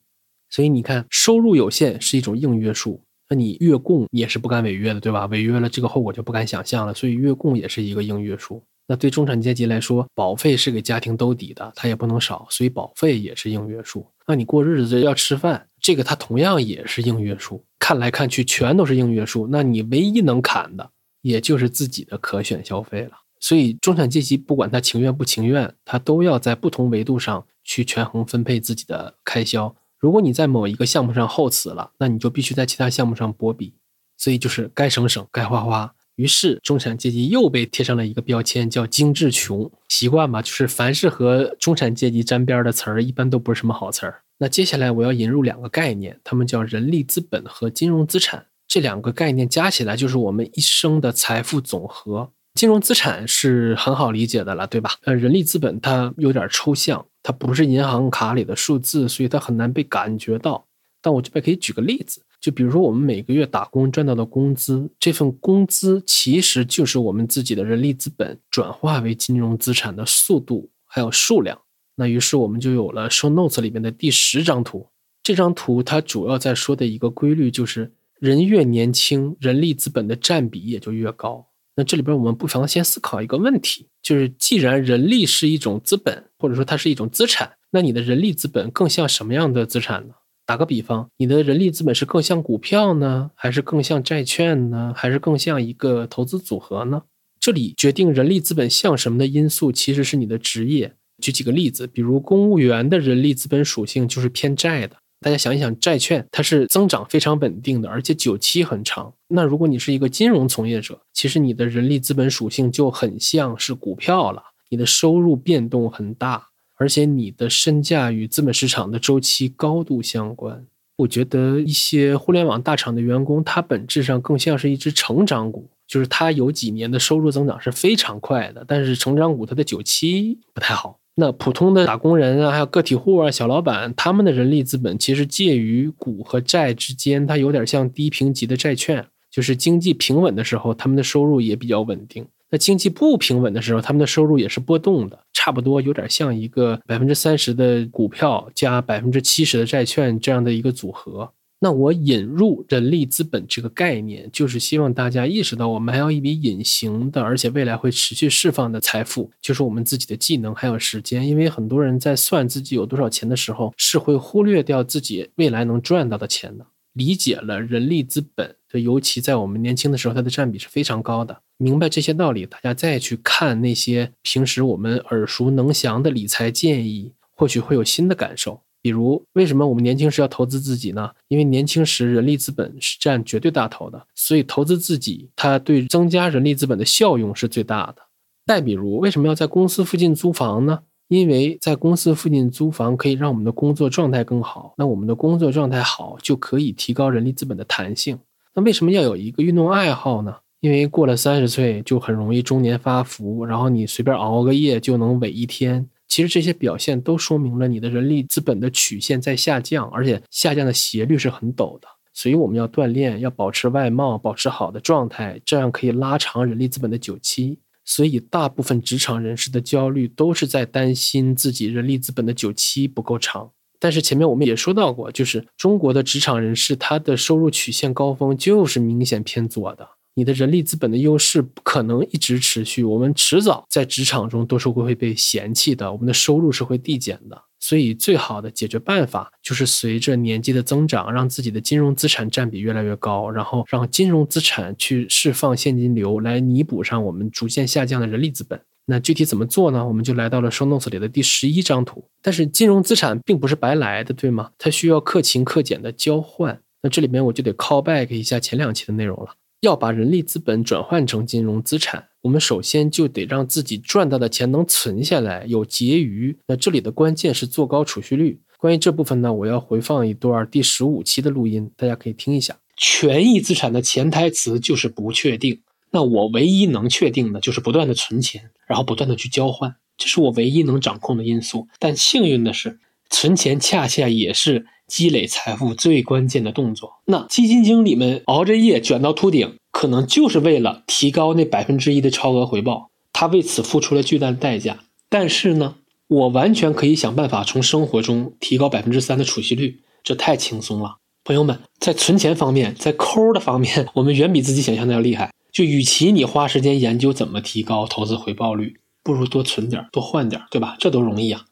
所以你看，收入有限是一种硬约束，那你月供也是不敢违约的，对吧？违约了，这个后果就不敢想象了。所以月供也是一个硬约束。那对中产阶级来说，保费是给家庭兜底的，他也不能少，所以保费也是硬约束。那你过日子要吃饭，这个它同样也是硬约束。看来看去，全都是硬约束。那你唯一能砍的，也就是自己的可选消费了。所以中产阶级不管他情愿不情愿，他都要在不同维度上去权衡分配自己的开销。如果你在某一个项目上厚此了，那你就必须在其他项目上波比。所以就是该省省，该花花。于是，中产阶级又被贴上了一个标签，叫“精致穷”。习惯吧，就是凡是和中产阶级沾边的词儿，一般都不是什么好词儿。那接下来我要引入两个概念，他们叫人力资本和金融资产。这两个概念加起来就是我们一生的财富总和。金融资产是很好理解的了，对吧？呃，人力资本它有点抽象，它不是银行卡里的数字，所以它很难被感觉到。但我这边可以举个例子。就比如说，我们每个月打工赚到的工资，这份工资其实就是我们自己的人力资本转化为金融资产的速度还有数量。那于是我们就有了 show notes 里面的第十张图。这张图它主要在说的一个规律就是，人越年轻，人力资本的占比也就越高。那这里边我们不妨先思考一个问题，就是既然人力是一种资本，或者说它是一种资产，那你的人力资本更像什么样的资产呢？打个比方，你的人力资本是更像股票呢，还是更像债券呢，还是更像一个投资组合呢？这里决定人力资本像什么的因素，其实是你的职业。举几个例子，比如公务员的人力资本属性就是偏债的。大家想一想，债券它是增长非常稳定的，而且久期很长。那如果你是一个金融从业者，其实你的人力资本属性就很像是股票了，你的收入变动很大。而且你的身价与资本市场的周期高度相关。我觉得一些互联网大厂的员工，他本质上更像是一只成长股，就是他有几年的收入增长是非常快的，但是成长股它的久期不太好。那普通的打工人啊，还有个体户啊、小老板，他们的人力资本其实介于股和债之间，它有点像低评级的债券，就是经济平稳的时候，他们的收入也比较稳定。那经济不平稳的时候，他们的收入也是波动的，差不多有点像一个百分之三十的股票加百分之七十的债券这样的一个组合。那我引入人力资本这个概念，就是希望大家意识到，我们还有一笔隐形的，而且未来会持续释放的财富，就是我们自己的技能还有时间。因为很多人在算自己有多少钱的时候，是会忽略掉自己未来能赚到的钱的。理解了人力资本，就尤其在我们年轻的时候，它的占比是非常高的。明白这些道理，大家再去看那些平时我们耳熟能详的理财建议，或许会有新的感受。比如，为什么我们年轻时要投资自己呢？因为年轻时人力资本是占绝对大头的，所以投资自己，它对增加人力资本的效用是最大的。再比如，为什么要在公司附近租房呢？因为在公司附近租房可以让我们的工作状态更好，那我们的工作状态好就可以提高人力资本的弹性。那为什么要有一个运动爱好呢？因为过了三十岁就很容易中年发福，然后你随便熬个夜就能萎一天。其实这些表现都说明了你的人力资本的曲线在下降，而且下降的斜率是很陡的。所以我们要锻炼，要保持外貌，保持好的状态，这样可以拉长人力资本的久期。所以，大部分职场人士的焦虑都是在担心自己人力资本的久期不够长。但是前面我们也说到过，就是中国的职场人士他的收入曲线高峰就是明显偏左的，你的人力资本的优势不可能一直持续，我们迟早在职场中都是会被嫌弃的，我们的收入是会递减的。所以，最好的解决办法就是随着年纪的增长，让自己的金融资产占比越来越高，然后让金融资产去释放现金流，来弥补上我们逐渐下降的人力资本。那具体怎么做呢？我们就来到了 show notes 里的第十一张图。但是，金融资产并不是白来的，对吗？它需要克勤克俭的交换。那这里面我就得 call back 一下前两期的内容了。要把人力资本转换成金融资产，我们首先就得让自己赚到的钱能存下来，有结余。那这里的关键是做高储蓄率。关于这部分呢，我要回放一段第十五期的录音，大家可以听一下。权益资产的潜台词就是不确定。那我唯一能确定的就是不断的存钱，然后不断的去交换，这是我唯一能掌控的因素。但幸运的是，存钱恰恰也是。积累财富最关键的动作，那基金经理们熬着夜卷到秃顶，可能就是为了提高那百分之一的超额回报。他为此付出了巨大的代价。但是呢，我完全可以想办法从生活中提高百分之三的储蓄率，这太轻松了。朋友们，在存钱方面，在抠的方面，我们远比自己想象的要厉害。就与其你花时间研究怎么提高投资回报率，不如多存点，多换点，对吧？这都容易啊。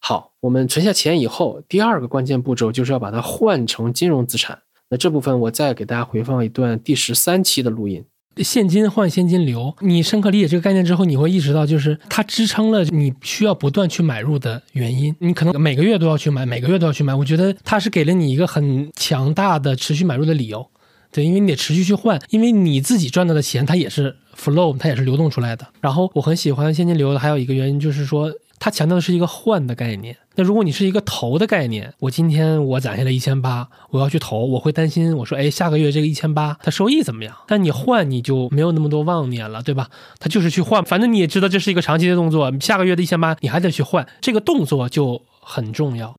好，我们存下钱以后，第二个关键步骤就是要把它换成金融资产。那这部分我再给大家回放一段第十三期的录音：现金换现金流。你深刻理解这个概念之后，你会意识到，就是它支撑了你需要不断去买入的原因。你可能每个月都要去买，每个月都要去买。我觉得它是给了你一个很强大的持续买入的理由。对，因为你得持续去换，因为你自己赚到的钱它也是 flow，它也是流动出来的。然后我很喜欢现金流的还有一个原因就是说。它强调的是一个换的概念。那如果你是一个投的概念，我今天我攒下来一千八，我要去投，我会担心，我说，哎，下个月这个一千八它收益怎么样？但你换你就没有那么多妄念了，对吧？它就是去换，反正你也知道这是一个长期的动作，下个月的一千八你还得去换，这个动作就很重要。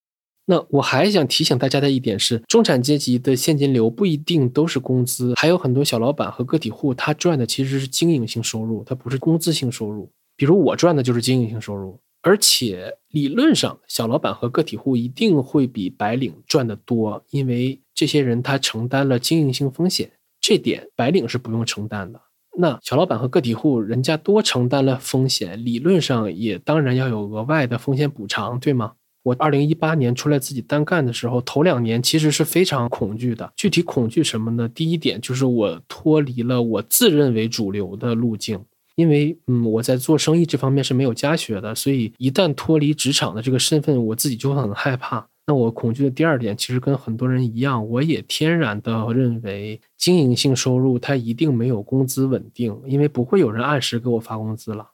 那我还想提醒大家的一点是，中产阶级的现金流不一定都是工资，还有很多小老板和个体户他赚的其实是经营性收入，它不是工资性收入。比如我赚的就是经营性收入。而且理论上，小老板和个体户一定会比白领赚得多，因为这些人他承担了经营性风险，这点白领是不用承担的。那小老板和个体户人家多承担了风险，理论上也当然要有额外的风险补偿，对吗？我二零一八年出来自己单干的时候，头两年其实是非常恐惧的。具体恐惧什么呢？第一点就是我脱离了我自认为主流的路径。因为，嗯，我在做生意这方面是没有家学的，所以一旦脱离职场的这个身份，我自己就会很害怕。那我恐惧的第二点，其实跟很多人一样，我也天然的认为经营性收入它一定没有工资稳定，因为不会有人按时给我发工资了。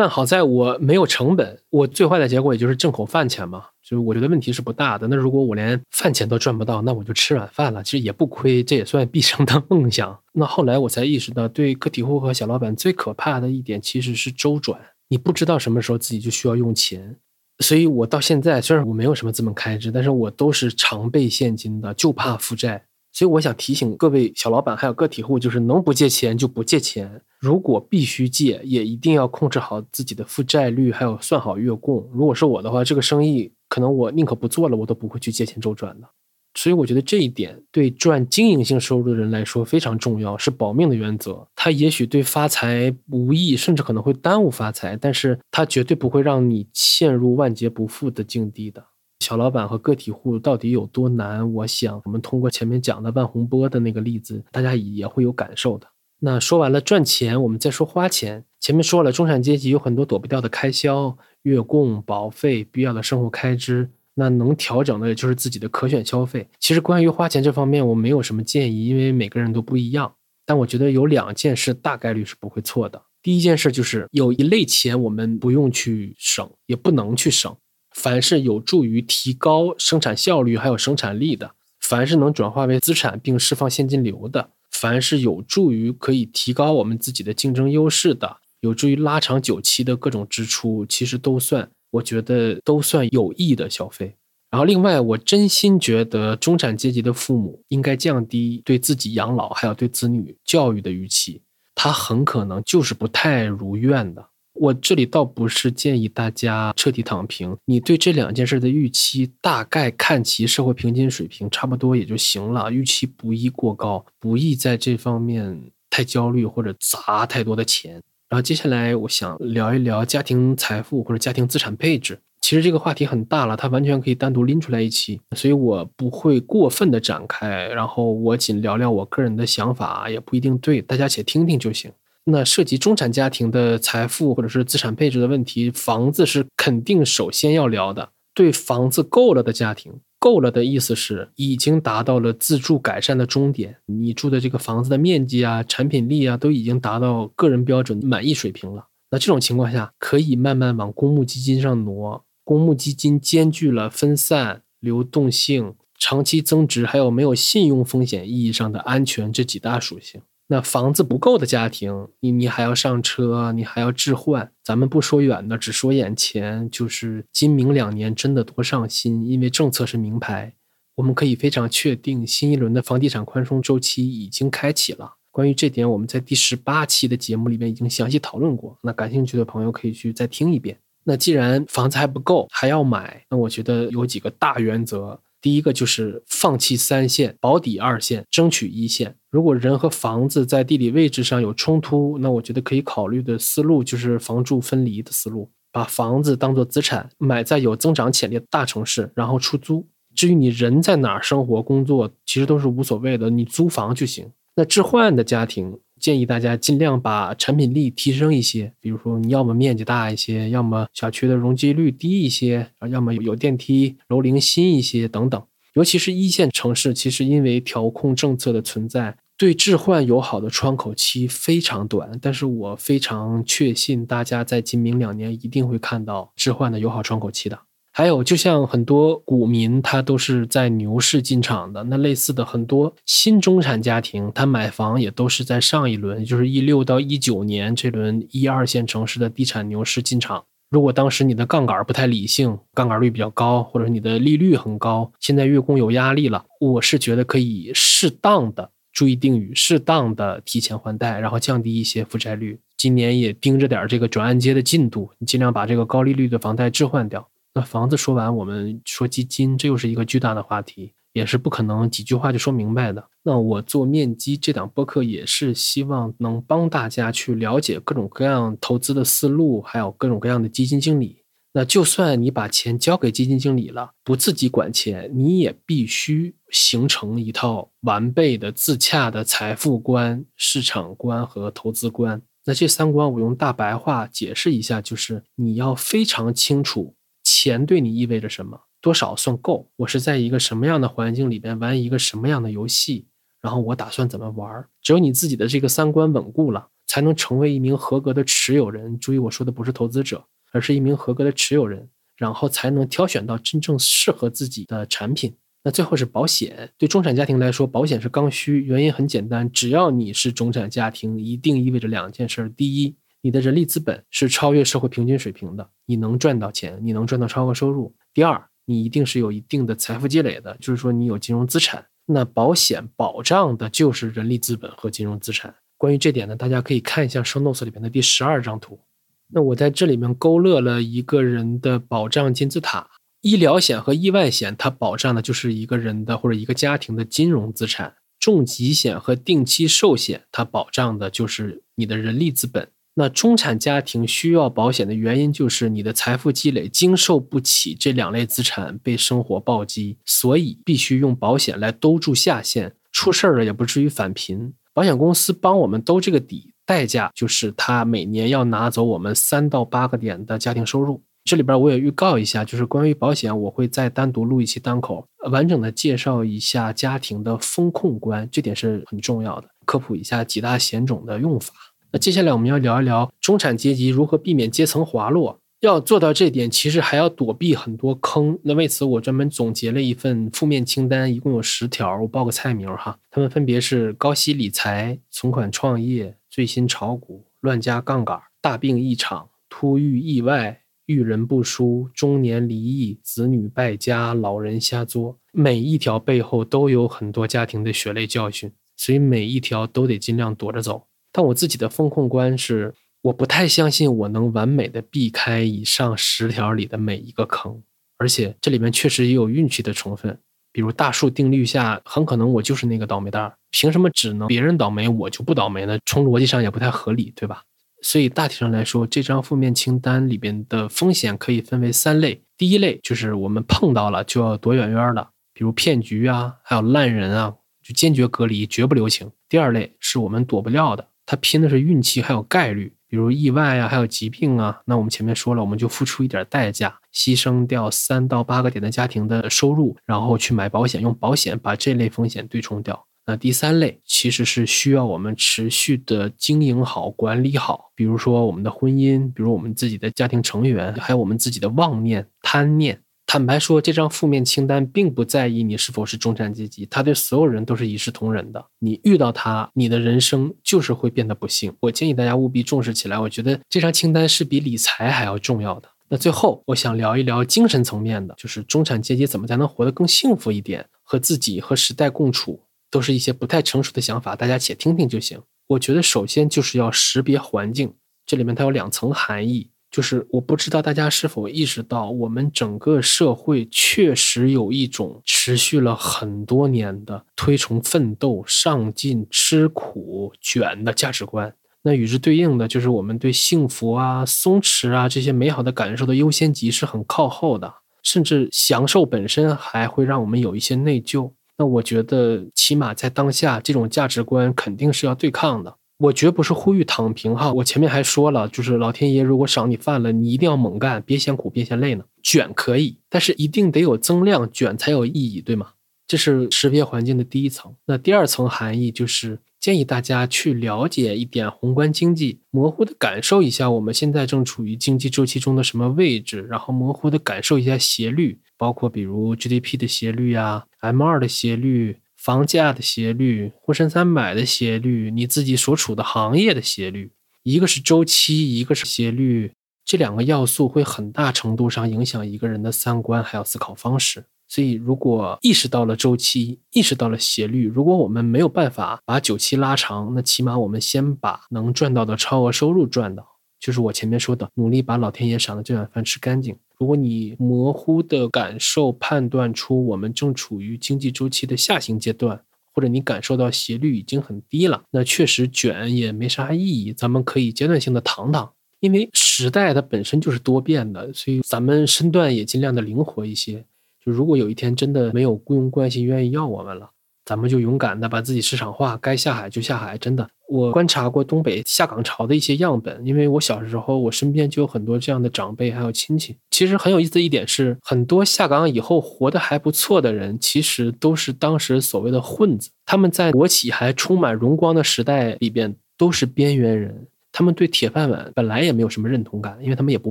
但好在我没有成本，我最坏的结果也就是挣口饭钱嘛，就是我觉得问题是不大的。那如果我连饭钱都赚不到，那我就吃软饭了，其实也不亏，这也算毕生的 梦想。那后来我才意识到，对个体户和小老板最可怕的一点其实是周转，你不知道什么时候自己就需要用钱。所以我到现在虽然我没有什么资本开支，但是我都是常备现金的，就怕负债。所以我想提醒各位小老板还有个体户，就是能不借钱就不借钱。如果必须借，也一定要控制好自己的负债率，还有算好月供。如果是我的话，这个生意可能我宁可不做了，我都不会去借钱周转的。所以我觉得这一点对赚经营性收入的人来说非常重要，是保命的原则。它也许对发财无益，甚至可能会耽误发财，但是它绝对不会让你陷入万劫不复的境地的。小老板和个体户到底有多难？我想，我们通过前面讲的万洪波的那个例子，大家也会有感受的。那说完了赚钱，我们再说花钱。前面说了，中产阶级有很多躲不掉的开销，月供、保费、必要的生活开支。那能调整的也就是自己的可选消费。其实关于花钱这方面，我没有什么建议，因为每个人都不一样。但我觉得有两件事大概率是不会错的。第一件事就是有一类钱我们不用去省，也不能去省。凡是有助于提高生产效率还有生产力的，凡是能转化为资产并释放现金流的，凡是有助于可以提高我们自己的竞争优势的，有助于拉长久期的各种支出，其实都算，我觉得都算有益的消费。然后，另外，我真心觉得中产阶级的父母应该降低对自己养老还有对子女教育的预期，他很可能就是不太如愿的。我这里倒不是建议大家彻底躺平，你对这两件事的预期大概看齐社会平均水平差不多也就行了。预期不宜过高，不宜在这方面太焦虑或者砸太多的钱。然后接下来我想聊一聊家庭财富或者家庭资产配置。其实这个话题很大了，它完全可以单独拎出来一期，所以我不会过分的展开。然后我仅聊聊我个人的想法，也不一定对，大家且听听就行。那涉及中产家庭的财富或者是资产配置的问题，房子是肯定首先要聊的。对房子够了的家庭，够了的意思是已经达到了自住改善的终点，你住的这个房子的面积啊、产品力啊，都已经达到个人标准满意水平了。那这种情况下，可以慢慢往公募基金上挪。公募基金兼具了分散、流动性、长期增值，还有没有信用风险意义上的安全这几大属性。那房子不够的家庭，你你还要上车，你还要置换。咱们不说远的，只说眼前，就是今明两年真的多上心，因为政策是明牌，我们可以非常确定，新一轮的房地产宽松周期已经开启了。关于这点，我们在第十八期的节目里面已经详细讨论过。那感兴趣的朋友可以去再听一遍。那既然房子还不够，还要买，那我觉得有几个大原则。第一个就是放弃三线，保底二线，争取一线。如果人和房子在地理位置上有冲突，那我觉得可以考虑的思路就是房住分离的思路，把房子当做资产，买在有增长潜力的大城市，然后出租。至于你人在哪儿生活、工作，其实都是无所谓的，你租房就行。那置换的家庭。建议大家尽量把产品力提升一些，比如说你要么面积大一些，要么小区的容积率低一些，啊，要么有电梯、楼龄新一些等等。尤其是一线城市，其实因为调控政策的存在，对置换友好的窗口期非常短。但是我非常确信，大家在今明两年一定会看到置换的友好窗口期的。还有，就像很多股民，他都是在牛市进场的。那类似的很多新中产家庭，他买房也都是在上一轮，就是一六到一九年这轮一二线城市的地产牛市进场。如果当时你的杠杆不太理性，杠杆率比较高，或者你的利率很高，现在月供有压力了，我是觉得可以适当的注意定语，适当的提前还贷，然后降低一些负债率。今年也盯着点这个转按揭的进度，你尽量把这个高利率的房贷置换掉。那房子说完，我们说基金，这又是一个巨大的话题，也是不可能几句话就说明白的。那我做面基这档播客，也是希望能帮大家去了解各种各样投资的思路，还有各种各样的基金经理。那就算你把钱交给基金经理了，不自己管钱，你也必须形成一套完备的、自洽的财富观、市场观和投资观。那这三观，我用大白话解释一下，就是你要非常清楚。钱对你意味着什么？多少算够？我是在一个什么样的环境里边玩一个什么样的游戏？然后我打算怎么玩？只有你自己的这个三观稳固了，才能成为一名合格的持有人。注意，我说的不是投资者，而是一名合格的持有人，然后才能挑选到真正适合自己的产品。那最后是保险，对中产家庭来说，保险是刚需。原因很简单，只要你是中产家庭，一定意味着两件事：第一，你的人力资本是超越社会平均水平的，你能赚到钱，你能赚到超额收入。第二，你一定是有一定的财富积累的，就是说你有金融资产。那保险保障的就是人力资本和金融资产。关于这点呢，大家可以看一下 show notes 里面的第十二张图。那我在这里面勾勒了一个人的保障金字塔，医疗险和意外险它保障的就是一个人的或者一个家庭的金融资产，重疾险和定期寿险它保障的就是你的人力资本。那中产家庭需要保险的原因，就是你的财富积累经受不起这两类资产被生活暴击，所以必须用保险来兜住下限，出事儿了也不至于返贫。保险公司帮我们兜这个底，代价就是他每年要拿走我们三到八个点的家庭收入。这里边我也预告一下，就是关于保险，我会再单独录一期单口，完整的介绍一下家庭的风控观，这点是很重要的，科普一下几大险种的用法。那接下来我们要聊一聊中产阶级如何避免阶层滑落。要做到这点，其实还要躲避很多坑。那为此，我专门总结了一份负面清单，一共有十条，我报个菜名哈。他们分别是高息理财、存款创业、最新炒股、乱加杠杆、大病一场、突遇意外、遇人不淑、中年离异、子女败家、老人瞎作。每一条背后都有很多家庭的血泪教训，所以每一条都得尽量躲着走。但我自己的风控观是，我不太相信我能完美的避开以上十条里的每一个坑，而且这里面确实也有运气的成分。比如大数定律下，很可能我就是那个倒霉蛋儿，凭什么只能别人倒霉，我就不倒霉呢？从逻辑上也不太合理，对吧？所以大体上来说，这张负面清单里边的风险可以分为三类。第一类就是我们碰到了就要躲远远的，比如骗局啊，还有烂人啊，就坚决隔离，绝不留情。第二类是我们躲不掉的，它拼的是运气还有概率。比如意外啊，还有疾病啊，那我们前面说了，我们就付出一点代价，牺牲掉三到八个点的家庭的收入，然后去买保险，用保险把这类风险对冲掉。那第三类其实是需要我们持续的经营好、管理好，比如说我们的婚姻，比如我们自己的家庭成员，还有我们自己的妄念、贪念。坦白说，这张负面清单并不在意你是否是中产阶级，他对所有人都是一视同仁的。你遇到他，你的人生就是会变得不幸。我建议大家务必重视起来。我觉得这张清单是比理财还要重要的。那最后，我想聊一聊精神层面的，就是中产阶级怎么才能活得更幸福一点，和自己和时代共处，都是一些不太成熟的想法，大家且听听就行。我觉得首先就是要识别环境，这里面它有两层含义。就是我不知道大家是否意识到，我们整个社会确实有一种持续了很多年的推崇奋斗、上进、吃苦、卷的价值观。那与之对应的，就是我们对幸福啊、松弛啊这些美好的感受的优先级是很靠后的，甚至享受本身还会让我们有一些内疚。那我觉得，起码在当下，这种价值观肯定是要对抗的。我绝不是呼吁躺平哈，我前面还说了，就是老天爷如果赏你饭了，你一定要猛干，别嫌苦，别嫌累呢。卷可以，但是一定得有增量，卷才有意义，对吗？这是识别环境的第一层。那第二层含义就是建议大家去了解一点宏观经济，模糊的感受一下我们现在正处于经济周期中的什么位置，然后模糊的感受一下斜率，包括比如 GDP 的斜率呀，M2 的斜率。房价的斜率，沪深三百的斜率，你自己所处的行业的斜率，一个是周期，一个是斜率，这两个要素会很大程度上影响一个人的三观还有思考方式。所以，如果意识到了周期，意识到了斜率，如果我们没有办法把久期拉长，那起码我们先把能赚到的超额收入赚到，就是我前面说的，努力把老天爷赏的这碗饭吃干净。如果你模糊的感受判断出我们正处于经济周期的下行阶段，或者你感受到斜率已经很低了，那确实卷也没啥意义。咱们可以阶段性的躺躺，因为时代它本身就是多变的，所以咱们身段也尽量的灵活一些。就如果有一天真的没有雇佣关系愿意要我们了。咱们就勇敢的把自己市场化，该下海就下海。真的，我观察过东北下岗潮的一些样本，因为我小时候我身边就有很多这样的长辈还有亲戚。其实很有意思的一点是，很多下岗以后活得还不错的人，其实都是当时所谓的混子。他们在国企还充满荣光的时代里边都是边缘人，他们对铁饭碗本来也没有什么认同感，因为他们也不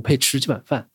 配吃这碗饭。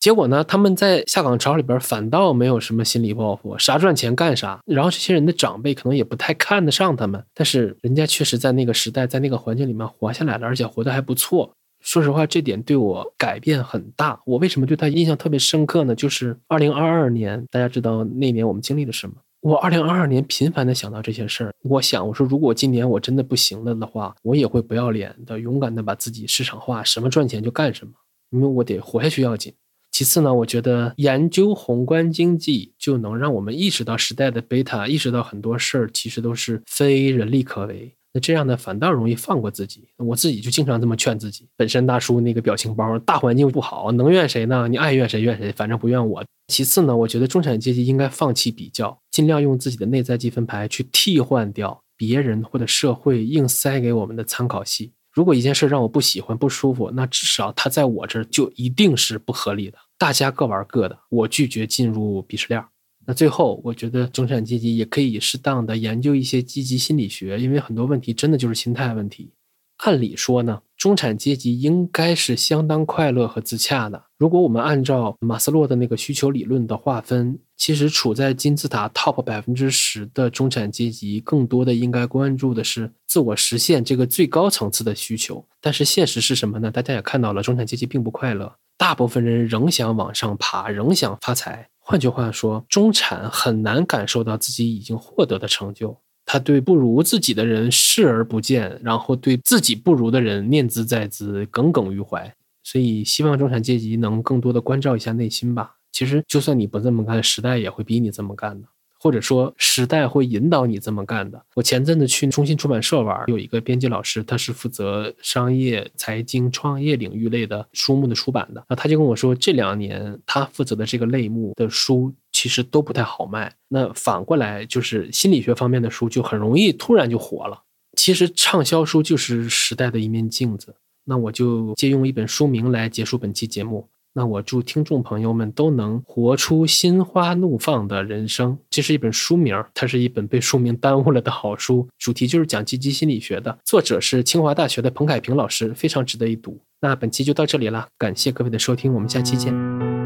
结果呢？他们在下岗潮里边反倒没有什么心理抱负，啥赚钱干啥。然后这些人的长辈可能也不太看得上他们，但是人家确实在那个时代，在那个环境里面活下来了，而且活得还不错。说实话，这点对我改变很大。我为什么对他印象特别深刻呢？就是二零二二年，大家知道那年我们经历了什么？我二零二二年频繁的想到这些事儿。我想，我说如果今年我真的不行了的话，我也会不要脸的、勇敢的把自己市场化，什么赚钱就干什么，因为我得活下去要紧。其次呢，我觉得研究宏观经济就能让我们意识到时代的贝塔，意识到很多事儿其实都是非人力可为。那这样呢，反倒容易放过自己。我自己就经常这么劝自己。本身大叔那个表情包，大环境不好，能怨谁呢？你爱怨谁怨谁，反正不怨我。其次呢，我觉得中产阶级应该放弃比较，尽量用自己的内在积分牌去替换掉别人或者社会硬塞给我们的参考系。如果一件事让我不喜欢、不舒服，那至少它在我这儿就一定是不合理的。大家各玩各的，我拒绝进入鄙视链。那最后，我觉得中产阶级也可以适当的研究一些积极心理学，因为很多问题真的就是心态问题。按理说呢，中产阶级应该是相当快乐和自洽的。如果我们按照马斯洛的那个需求理论的划分，其实处在金字塔 top 百分之十的中产阶级，更多的应该关注的是自我实现这个最高层次的需求。但是现实是什么呢？大家也看到了，中产阶级并不快乐。大部分人仍想往上爬，仍想发财。换句话说，中产很难感受到自己已经获得的成就。他对不如自己的人视而不见，然后对自己不如的人念兹在兹，耿耿于怀。所以，希望中产阶级能更多的关照一下内心吧。其实，就算你不这么干，时代也会逼你这么干的。或者说时代会引导你这么干的。我前阵子去中信出版社玩，有一个编辑老师，他是负责商业、财经、创业领域类的书目的出版的，那他就跟我说，这两年他负责的这个类目的书其实都不太好卖。那反过来就是心理学方面的书就很容易突然就火了。其实畅销书就是时代的一面镜子。那我就借用一本书名来结束本期节目。那我祝听众朋友们都能活出心花怒放的人生。这是一本书名，它是一本被书名耽误了的好书，主题就是讲积极心理学的，作者是清华大学的彭凯平老师，非常值得一读。那本期就到这里了，感谢各位的收听，我们下期见。